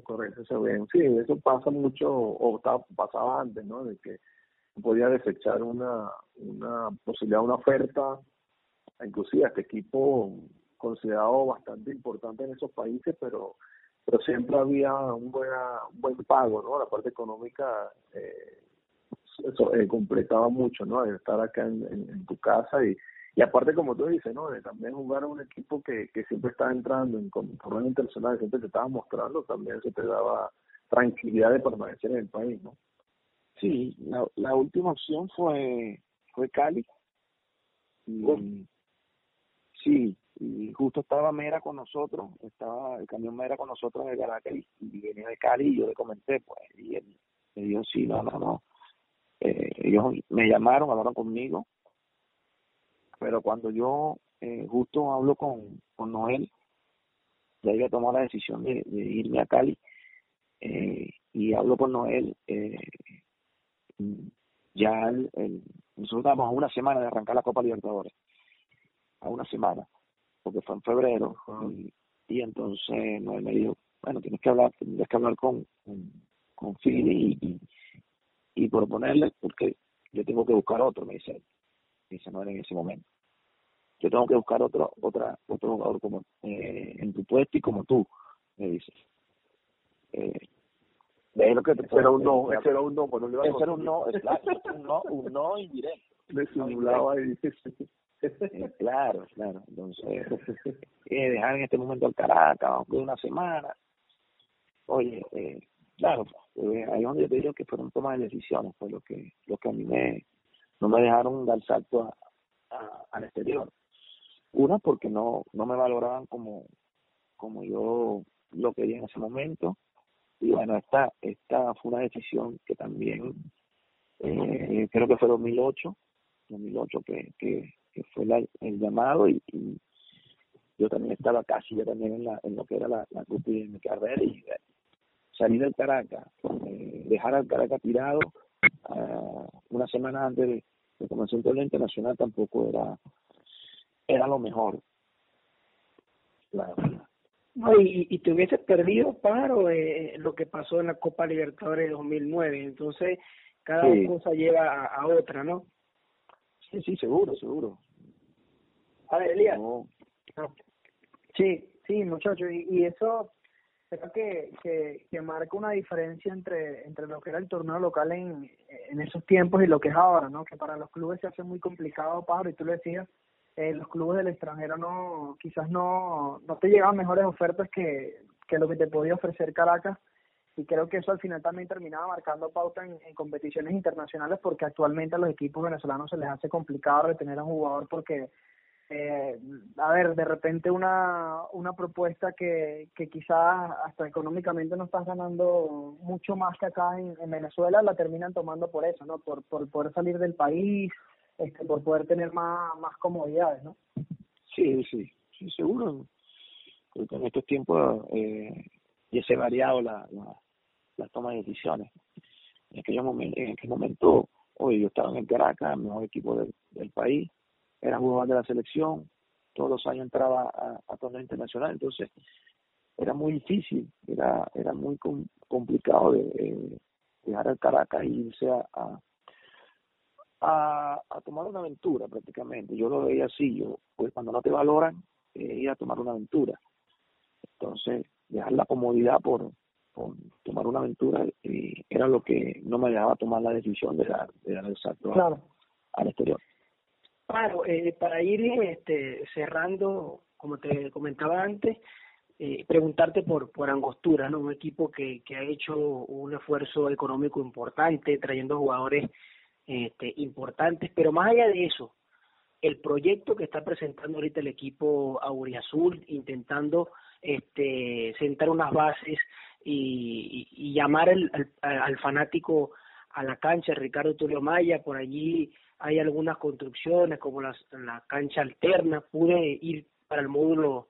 correcto, eso bien. Sí, eso pasa mucho, o estaba, pasaba antes, ¿no? De que podía desechar una, una posibilidad, una oferta, inclusive a este equipo considerado bastante importante en esos países, pero pero siempre había un, buena, buen pago, ¿no? La parte económica eh, eso eh, completaba mucho, ¿no? De estar acá en, en, tu casa y, y aparte, como tú dices, ¿no? De también jugar a un equipo que, que siempre estaba entrando en torneos internacionales, siempre te estaba mostrando, también eso te daba tranquilidad de permanecer en el país, ¿no? Sí, la, la última opción fue fue Cali. Y, sí, y justo estaba Mera con nosotros, estaba el camión Mera con nosotros en el Caracas y, venía de Cali y yo le comenté, pues, y él me dijo, sí, no, no, no. Eh, ellos me llamaron, hablaron conmigo, pero cuando yo eh, justo hablo con, con Noel, ya había tomado la decisión de, de irme a Cali, eh, y hablo con Noel, eh, ya el, el, nosotros estábamos a una semana de arrancar la Copa Libertadores, a una semana porque fue en febrero, y, entonces Noel me dijo, bueno, tienes que hablar, tienes que hablar con, con, con Philly y, y, proponerle, porque yo tengo que buscar otro, me dice, me dice Noel en ese momento. Yo tengo que buscar otro, otra, otro jugador como eh, en tu puesto y como tú, me dice. Eh, de lo que te era un no, ese era un no, pero le ese era un no, un no, un no indirecto. Le simulaba ahí. Eh, claro, claro. Entonces, eh, dejar en este momento el Caracas, aunque una semana. Oye, eh, claro, eh, ahí donde yo te digo que fueron tomas de decisiones, fue lo que, lo que a mí me, no me dejaron dar salto a, al exterior. Una, porque no, no me valoraban como, como yo lo quería en ese momento. Y bueno, esta, esta fue una decisión que también, eh, creo que fue 2008, 2008 que, que, que fue el llamado y, yo también estaba casi ya también en, la, en lo que era la, la de mi carrera y eh, salir del Caracas, eh, dejar al Caracas tirado uh, una semana antes de, de comenzar un torneo internacional tampoco era era lo mejor. La No, y, y te hubieses perdido, Paro, eh, lo que pasó en la Copa Libertadores de 2009. Entonces, cada cosa lleva a, otra, ¿no? Sí, sí, seguro, seguro. A ver, Elías. Sí, sí, muchachos, y, y eso creo que, que, que marca una diferencia entre, entre lo que era el torneo local en, en esos tiempos y lo que es ahora, ¿no? Que para los clubes se hace muy complicado, Pablo, y tú lo decías, eh, los clubes del extranjero no, quizás no, no te llegaban mejores ofertas que, que lo que te podía ofrecer Caracas, y creo que eso al final también terminaba marcando pauta en, en competiciones internacionales porque actualmente a los equipos venezolanos se les hace complicado retener a un jugador porque eh, a ver, de repente una, una propuesta que, que quizás hasta económicamente no estás ganando mucho más que acá en, Venezuela, la terminan tomando por eso, ¿no? Por, por poder salir del país, este, por poder tener más, más comodidades, ¿no? Sí, sí, sí, seguro. Porque en estos tiempos eh, ya se ha variado la, la, la toma de decisiones. En aquel momento, en aquel momento yo estaba en Caracas, el mejor equipo del, del país, era jugador de la selección, todos los años entraba a, a torneo internacional, entonces era muy difícil, era era muy complicado de, dejar al Caracas e irse a, a, a, tomar una aventura prácticamente. Yo lo veía así, yo pues cuando no te valoran, eh, ir a tomar una aventura. Entonces, dejar la comodidad por, por tomar una aventura eh, era lo que no me dejaba tomar la decisión de dar, de dar el salto al exterior. Claro, eh, para ir este, cerrando, como te comentaba antes, eh, preguntarte por, por Angostura, ¿no? un equipo que, que ha hecho un esfuerzo económico importante, trayendo jugadores este, importantes, pero más allá de eso, el proyecto que está presentando ahorita el equipo Auriazul, intentando este, sentar unas bases y, y, llamar al, al fanático a la cancha, Ricardo Tulio Maya, por allí hay algunas construcciones como las, la cancha alterna, pude ir para el módulo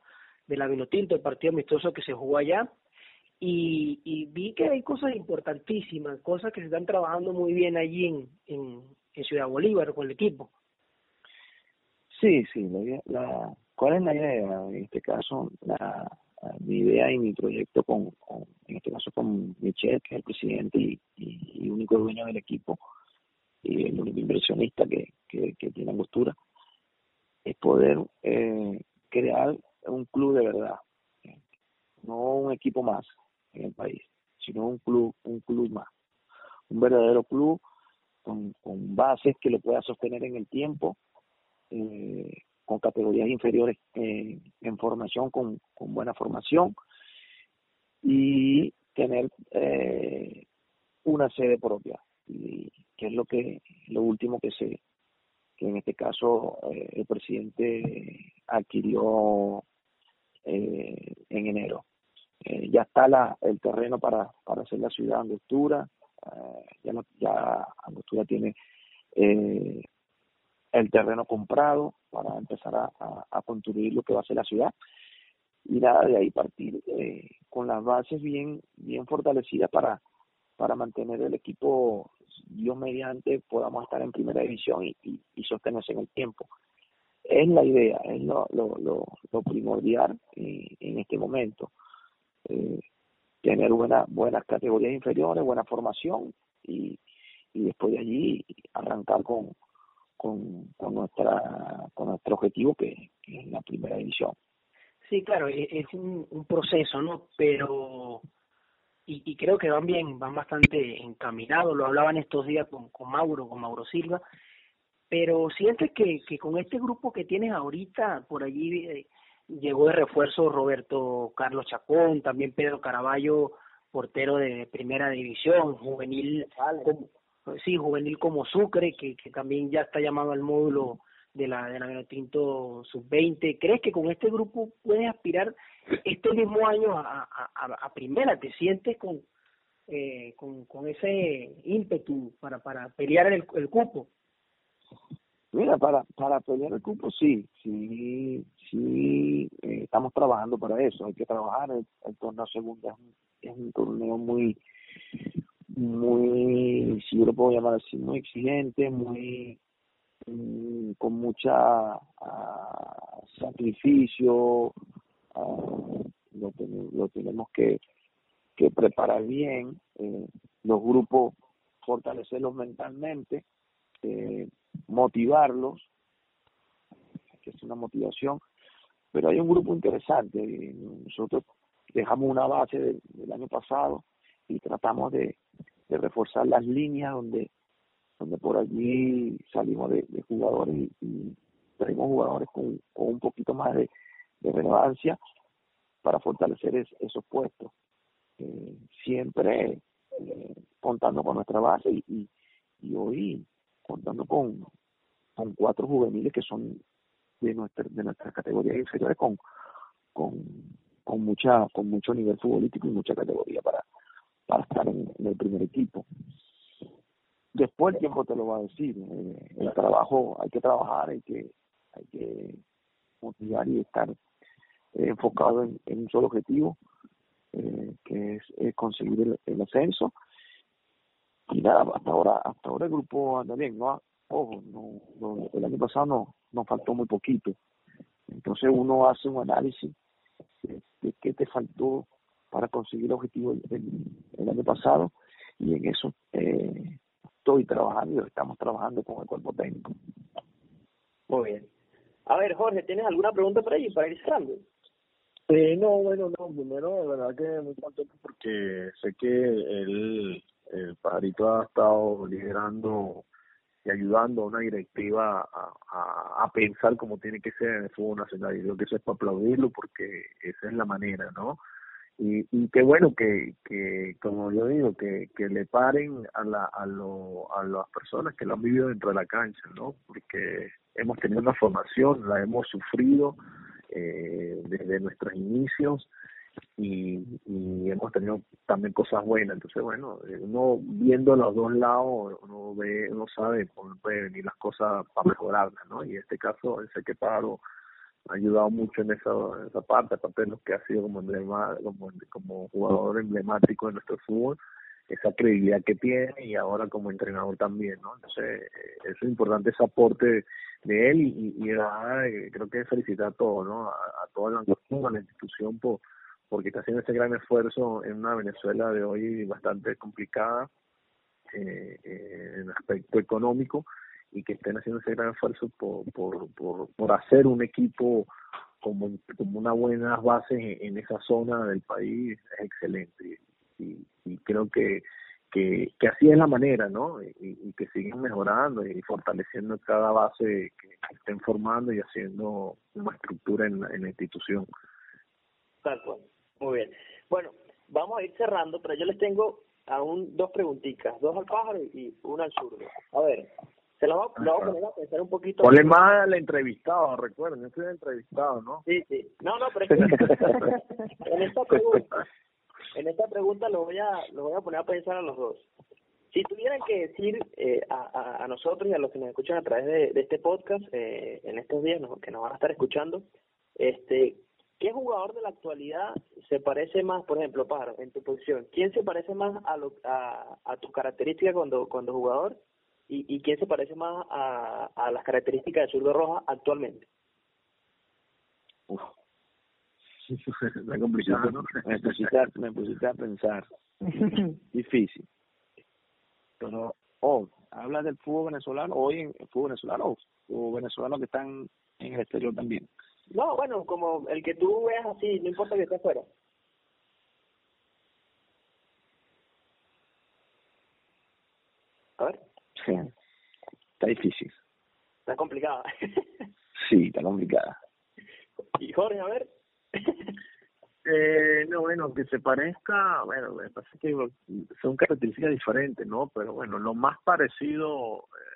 de la Vinotinto, el partido amistoso que se jugó allá, y, y vi que hay cosas importantísimas, cosas que se están trabajando muy bien allí en, en, en Ciudad Bolívar con el equipo. Sí, sí, la, la, ¿cuál es la idea? En este caso, la, mi idea y mi proyecto con, con, en este caso con Michel, que es el presidente y, único dueño del equipo, y el único inversionista que, que, tiene Angostura, es poder eh, crear un club de verdad, no un equipo más en el país, sino un club, un club más, un verdadero club con, con bases que lo pueda sostener en el tiempo, eh, con categorías inferiores en formación, con, con buena formación y tener eh, una sede propia. Y, que es lo que lo último que se que en este caso eh, el presidente adquirió eh, en enero. Eh, ya está la, el terreno para, para hacer la ciudad Angostura, ya, no, ya Angostura tiene el terreno comprado para empezar a, a, construir lo que va a ser la ciudad y nada de ahí partir con las bases bien bien fortalecidas para para mantener el equipo Dios mediante podamos estar en primera división y, y, sostenerse en el tiempo. Es la idea, es lo, lo, lo, primordial en, este momento. Eh, tener buena, buenas categorías inferiores, buena formación y, y después de allí arrancar con, con, con, nuestra, con nuestro objetivo que, que es la primera división. Sí, claro, e, es un, un proceso, ¿no? Pero y, y creo que van bien, van bastante encaminados, lo hablaban estos días con, con Mauro, con Mauro Silva, pero sientes que, que con este grupo que tienes ahorita, por allí eh, llegó de refuerzo Roberto Carlos Chacón, también Pedro Caraballo, portero de primera división, juvenil, como, sí, juvenil como Sucre, que, que también ya está llamado al módulo de la de la Tinto sub-20. ¿Crees que con este grupo puedes aspirar este mismo año a, a, a primera? ¿Te sientes con, eh, con, con ese ímpetu para, para pelear el, el cupo? Mira, para, para pelear el cupo sí, sí, sí, eh, estamos trabajando para eso, hay que trabajar, el, torneo segunda es un, torneo muy, muy, si yo lo puedo llamar así, muy exigente, muy, con mucha uh, sacrificio, uh, lo, lo tenemos que, que preparar bien, eh, los grupos fortalecerlos mentalmente, eh, motivarlos, que es una motivación, pero hay un grupo interesante. Nosotros dejamos una base del año pasado y tratamos de, reforzar las líneas donde donde por allí salimos de, jugadores y, tenemos jugadores con, un poquito más de, relevancia para fortalecer esos puestos. Eh, siempre eh, contando con nuestra base y, y hoy contando con, con cuatro juveniles que son de nuestra de nuestras categorías inferiores con, con, con mucha con mucho nivel futbolístico y mucha categoría para para estar en, el primer equipo después el tiempo te lo va a decir eh, el trabajo hay que trabajar hay que hay que motivar y estar eh, enfocado en, un solo objetivo eh, que es, conseguir el, ascenso. Y nada, hasta ahora, hasta ahora el grupo anda bien, no, ojo, no, el año pasado no, nos faltó muy poquito. Entonces uno hace un análisis de, qué te faltó para conseguir el objetivo el, año pasado y en eso eh, estoy trabajando y estamos trabajando con el cuerpo técnico. Muy bien. A ver, Jorge, ¿tienes alguna pregunta para ahí para ir cerrando? Eh, no, bueno, no, primero, de verdad que muy contento porque sé que él el Pajarito ha estado liderando y ayudando a una directiva a, a, pensar cómo tiene que ser en el fútbol nacional. Y creo que eso es para aplaudirlo porque esa es la manera, ¿no? Y, y qué bueno que, que, como yo digo, que, que le paren a, la, a, lo, a las personas que lo han vivido dentro de la cancha, ¿no? Porque hemos tenido una formación, la hemos sufrido eh, desde nuestros inicios y, y hemos tenido también cosas buenas. Entonces, bueno, eh, uno viendo los dos lados, uno ve, uno sabe cómo pueden venir las cosas para mejorarlas, ¿no? Y en este caso, ese que Paro ha ayudado mucho en esa, esa parte, aparte de lo que ha sido como, emblema, como, como jugador emblemático de nuestro fútbol, esa credibilidad que tiene y ahora como entrenador también, ¿no? Entonces, eh, es importante ese aporte de él y, y, y creo que felicitar a todos, ¿no? A, toda la institución por porque está haciendo ese gran esfuerzo en una Venezuela de hoy bastante complicada eh, eh, en aspecto económico y que estén haciendo ese gran esfuerzo por, por, por, por hacer un equipo como, como una buena base en, esa zona del país es excelente y, y creo que, que, así es la manera, ¿no? Y, que siguen mejorando y fortaleciendo cada base que, estén formando y haciendo una estructura en, en la institución. Tal. Muy bien. Bueno, vamos a ir cerrando, pero yo les tengo aún dos preguntitas, dos al pájaro y una al zurdo. A ver, se la voy, a, poner a pensar un poquito. Ponle más al entrevistado, recuerden, yo soy el entrevistado, ¿no? Sí, sí. No, no, pero es que en esta pregunta, en esta pregunta lo voy a lo voy a poner a pensar a los dos. Si tuvieran que decir eh, a, a, nosotros y a los que nos escuchan a través de, de este podcast eh, en estos días que nos van a estar escuchando, este, ¿Qué jugador de la actualidad se parece más, por ejemplo, Paro, en tu posición? ¿Quién se parece más a, lo, a, a tus características cuando, cuando jugador? ¿Y, y quién se parece más a, a las características de Zurdo Roja actualmente? Uf. Está complicado, ¿no? Me pusiste, me pusiste a pensar. Difícil. Pero, oh, habla del fútbol venezolano, hoy en el fútbol venezolano o venezolanos que están en el exterior también. No, bueno, como el que tú veas así, no importa que esté fuera. A ver. Sí. Está difícil. Está complicada. sí, está complicada. ¿Y Jorge, a ver? eh, no, bueno, que se parezca, bueno, me parece que son características diferentes, ¿no? Pero bueno, lo más parecido, eh,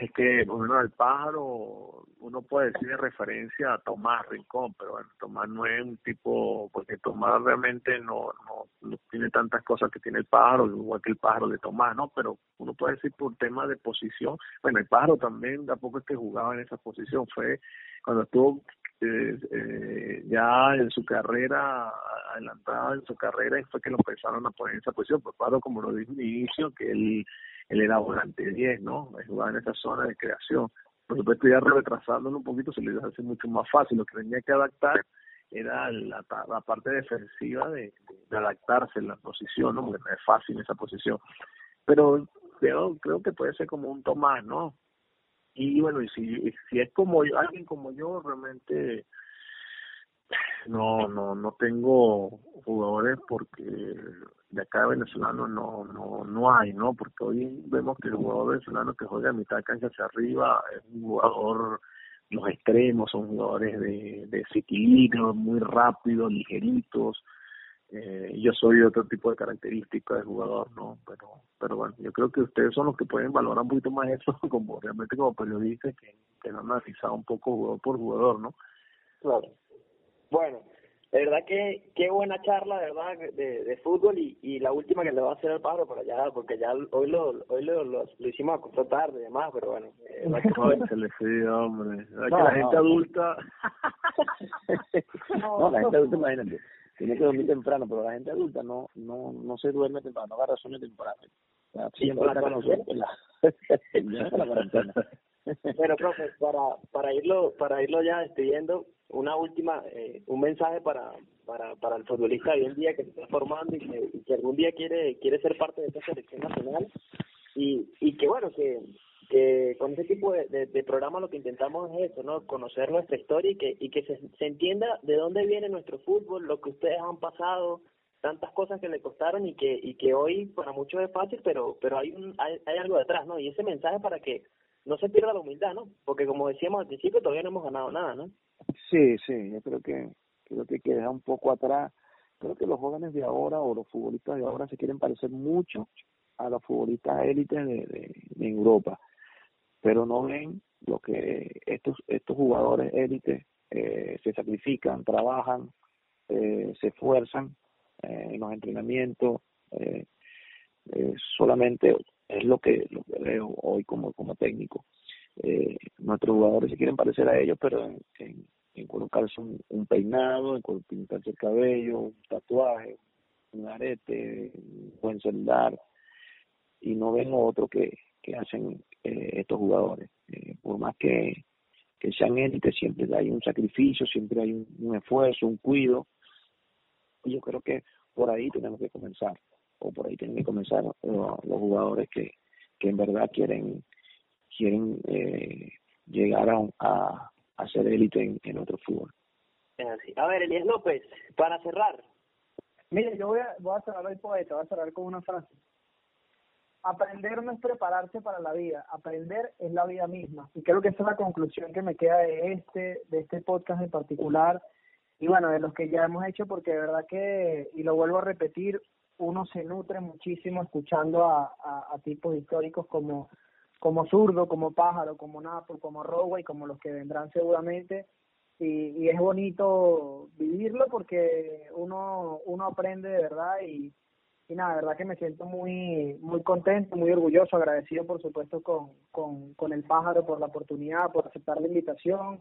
es que, bueno, el pájaro, uno puede decir de referencia a Tomás Rincón, pero Tomás no es un tipo, porque Tomás realmente no, no, no tiene tantas cosas que tiene el pájaro, igual que el pájaro de Tomás, ¿no? Pero uno puede decir por tema de posición, bueno, el pájaro también tampoco es que jugaba en esa posición, fue cuando estuvo eh, eh, ya en su carrera, adelantada en su carrera, y fue que lo empezaron a poner en esa posición, por pájaro, como lo dije en inicio, que él él era volante 10, ¿no? Jugaba en esa zona de creación. Por supuesto, ya retrasándolo un poquito se le hace mucho más fácil. Lo que tenía que adaptar era la, parte defensiva de, adaptarse en la posición, ¿no? Porque no es fácil esa posición. Pero creo, creo que puede ser como un Tomás, ¿no? Y bueno, y si, si es como alguien como yo, realmente no, no, no tengo jugadores porque de acá venezolano no, no, no hay, ¿no? Porque hoy vemos que el jugador venezolano que juega a mitad cancha hacia arriba es un jugador, los extremos son jugadores de, de equilibrio, muy rápidos, ligeritos. Eh, yo soy otro tipo de características de jugador, ¿no? Pero, pero bueno, yo creo que ustedes son los que pueden valorar un poquito más eso, como realmente como periodistas que, que han analizado un poco jugador por jugador, ¿no? Claro. Bueno, de verdad que qué buena charla, de verdad, de, de fútbol y, y la última que le va a hacer al pájaro por allá, porque ya hoy lo hoy lo, lo, hicimos a tarde y demás, pero bueno. Eh, se le fue, hombre. No, que la gente adulta... no, la gente adulta, imagínate, tiene que dormir temprano, pero la gente adulta no no no se duerme temprano, no agarra sueño temprano. O sea, siempre está con nosotros la, la cuarentena. Bueno, profe, para, para irlo para irlo ya despidiendo, una última, eh, un mensaje para, para, para el futbolista de hoy en día que se está formando y que, que algún día quiere quiere ser parte de esta selección nacional y, y que bueno, que, que con ese tipo de, de, programa lo que intentamos es eso, ¿no? Conocer nuestra historia y que, y que se, se entienda de dónde viene nuestro fútbol, lo que ustedes han pasado, tantas cosas que le costaron y que y que hoy para muchos es fácil, pero pero hay un hay, hay algo detrás, ¿no? Y ese mensaje para que no se pierda la humildad, ¿no? Porque como decíamos al principio, todavía no hemos ganado nada, ¿no? Sí, sí, yo creo que creo que hay que dejar un poco atrás. Creo que los jóvenes de ahora o los futbolistas de ahora se quieren parecer mucho a los futbolistas élites de, de, Europa, pero no ven lo que estos estos jugadores élites eh, se sacrifican, trabajan, eh, se esfuerzan eh, en los entrenamientos. Eh, eh, solamente es lo que, lo que veo hoy como, como técnico. Eh, nuestros jugadores se quieren parecer a ellos, pero en, en, colocarse un, un, peinado, en pintarse el cabello, un tatuaje, un arete, un buen celular, y no ven otro que, que hacen eh, estos jugadores. Eh, por más que, que sean élites, siempre hay un sacrificio, siempre hay un, un esfuerzo, un cuido. Y yo creo que por ahí tenemos que comenzar o por ahí tienen que comenzar los, los jugadores que, que en verdad quieren quieren eh, llegar a, a, a ser élite en, en, otro fútbol. A ver, Elías López, para cerrar. Mire, yo voy a, voy a cerrar el poeta, voy a cerrar con una frase. Aprender no es prepararse para la vida, aprender es la vida misma. Y creo que esa es la conclusión que me queda de este, de este podcast en particular. Y bueno, de los que ya hemos hecho, porque de verdad que, y lo vuelvo a repetir, uno se nutre muchísimo escuchando a, a, tipos históricos como, como Zurdo, como Pájaro, como Napo, como y como los que vendrán seguramente. Y, y es bonito vivirlo porque uno, uno aprende de verdad y, y nada, de verdad que me siento muy muy contento, muy orgulloso, agradecido por supuesto con, con, con el pájaro por la oportunidad, por aceptar la invitación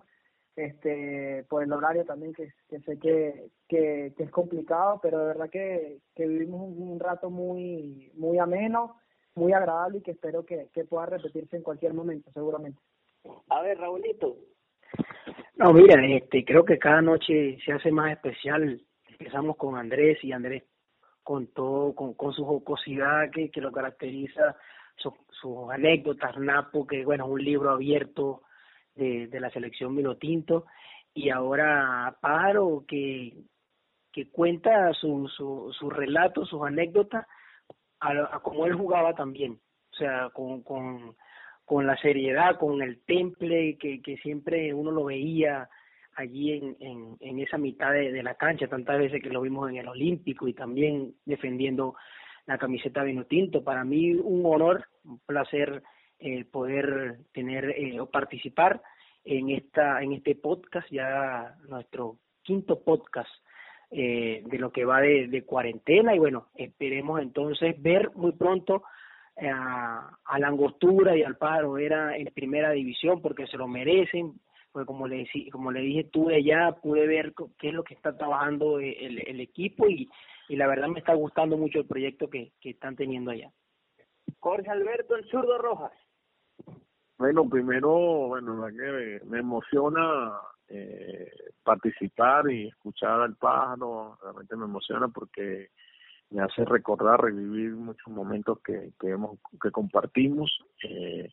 este por el horario también que, que sé que, que, es complicado pero de verdad que, que vivimos un, rato muy muy ameno muy agradable y que espero que, que pueda repetirse en cualquier momento seguramente. A ver Raulito. No mira este creo que cada noche se hace más especial. Empezamos con Andrés y Andrés con todo con, con su jocosidad que, que lo caracteriza sus su anécdotas Napo que bueno es un libro abierto de, de la selección Minotinto y ahora Pájaro que, que cuenta su, su, su relato, sus anécdotas a, a como él jugaba también, o sea, con, con, con la seriedad, con el temple que, que siempre uno lo veía allí en, en, en esa mitad de, de, la cancha, tantas veces que lo vimos en el Olímpico y también defendiendo la camiseta Vinotinto. Para mí un honor, un placer el poder tener eh, o participar en esta en este podcast ya nuestro quinto podcast eh, de lo que va de, cuarentena. Y bueno esperemos entonces ver muy pronto eh, a, la angostura y al pájaro era en primera división porque se lo merecen. Porque como le como le dije tuve ya pude ver qué es lo que está trabajando el, el equipo y, y la verdad me está gustando mucho el proyecto que, que están teniendo allá. Jorge Alberto el zurdo Rojas bueno, primero, bueno, me, me emociona eh, participar y escuchar al pájaro, realmente me emociona porque me hace recordar, revivir muchos momentos que, que, hemos, que compartimos. Eh,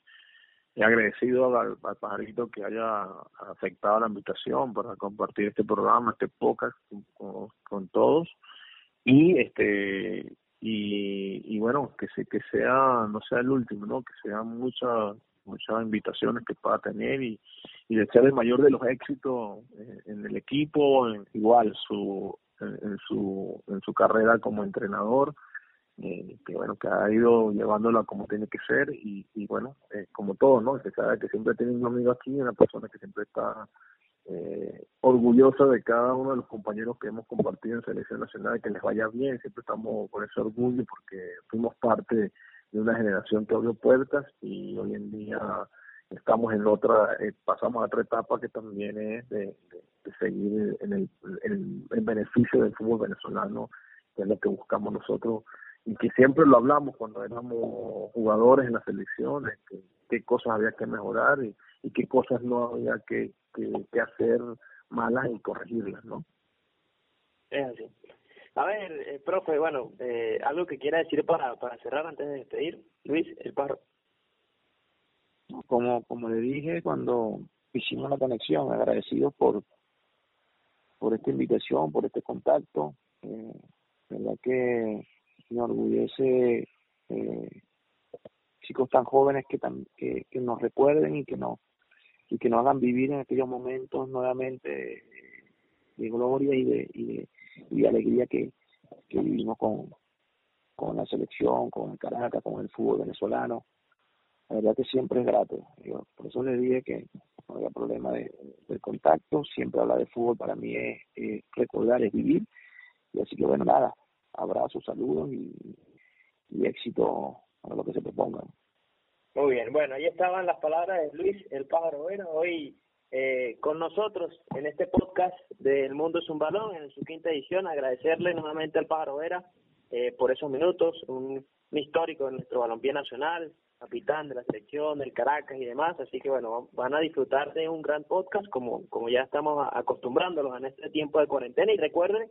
he agradecido al, al, pajarito que haya aceptado la invitación para compartir este programa, este podcast con, todos y este y, y bueno que se, que sea no sea el último no que sea muchas muchas invitaciones que pueda tener y, y desear el mayor de los éxitos en, el equipo, en, igual su en, su en su carrera como entrenador, eh, que bueno que ha ido llevándola como tiene que ser y, y bueno eh, como todo no se sabe que siempre tiene un amigo aquí una persona que siempre está eh, orgullosa de cada uno de los compañeros que hemos compartido en selección nacional que les vaya bien siempre estamos con ese orgullo porque fuimos parte de una generación que abrió puertas y hoy en día estamos en otra, eh, pasamos a otra etapa que también es de, seguir en el, en beneficio del fútbol venezolano, que es lo que buscamos nosotros y que siempre lo hablamos cuando éramos jugadores en las selecciones, que, qué cosas había que mejorar y, qué cosas no había que, que, hacer malas y corregirlas, ¿no? Es así. A ver, eh, profe, bueno, eh, algo que quiera decir para, para cerrar antes de despedir, Luis, el paro. Como, como le dije cuando hicimos la conexión, agradecido por, por esta invitación, por este contacto. Eh, verdad que me orgullece eh, chicos tan jóvenes que, tan, que, que nos recuerden y que nos y que nos hagan vivir en aquellos momentos nuevamente de gloria y de, y de y alegría que, que vivimos con, con la selección, con el Caracas, con el fútbol venezolano. La verdad que siempre es grato. Yo, por eso les dije que no había problema de, contacto. Siempre hablar de fútbol para mí es, recordar, es vivir. Y así que bueno, nada, abrazos, saludos y, y éxito a lo que se propongan. Muy bien, bueno, ahí estaban las palabras de Luis El Pájaro Bueno. Hoy eh, con nosotros en este podcast del Mundo es un balón, en su quinta edición. Agradecerle nuevamente al Pájaro Vera eh, por esos minutos, un, histórico de nuestro balompié nacional, capitán de la selección, del Caracas y demás. Así que bueno, van a disfrutar de un gran podcast como, como ya estamos acostumbrándolos en este tiempo de cuarentena. Y recuerden,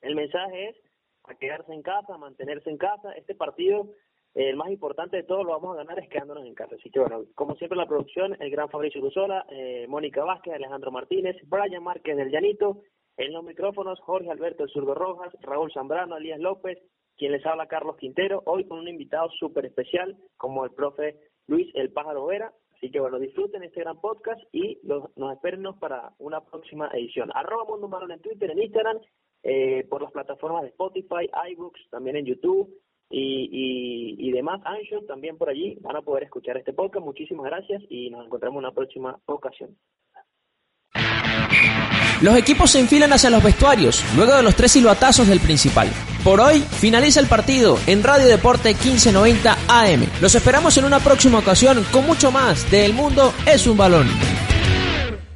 el mensaje es a quedarse en casa, a mantenerse en casa. Este partido el más importante de todo lo vamos a ganar es quedándonos en casa. Así que bueno, como siempre la producción, el gran Fabricio Gusola, eh, Mónica Vázquez, Alejandro Martínez, Brian Márquez del Llanito, en los micrófonos Jorge Alberto El Zurdo Rojas, Raúl Zambrano, Elías López, quien les habla Carlos Quintero, hoy con un invitado súper especial como el profe Luis El Pájaro Vera. Así que bueno, disfruten este gran podcast y los, nos esperen para una próxima edición. Arroba Mundo Marón en Twitter, en Instagram, eh, por las plataformas de Spotify, iBooks, también en YouTube y, y, y demás, Ancho también por allí van a poder escuchar este podcast. Muchísimas gracias y nos encontramos en una próxima ocasión. Los equipos se enfilan hacia los vestuarios, luego de los tres silbatazos del principal. Por hoy finaliza el partido en Radio Deporte 1590 AM. Los esperamos en una próxima ocasión con mucho más de El Mundo es un balón.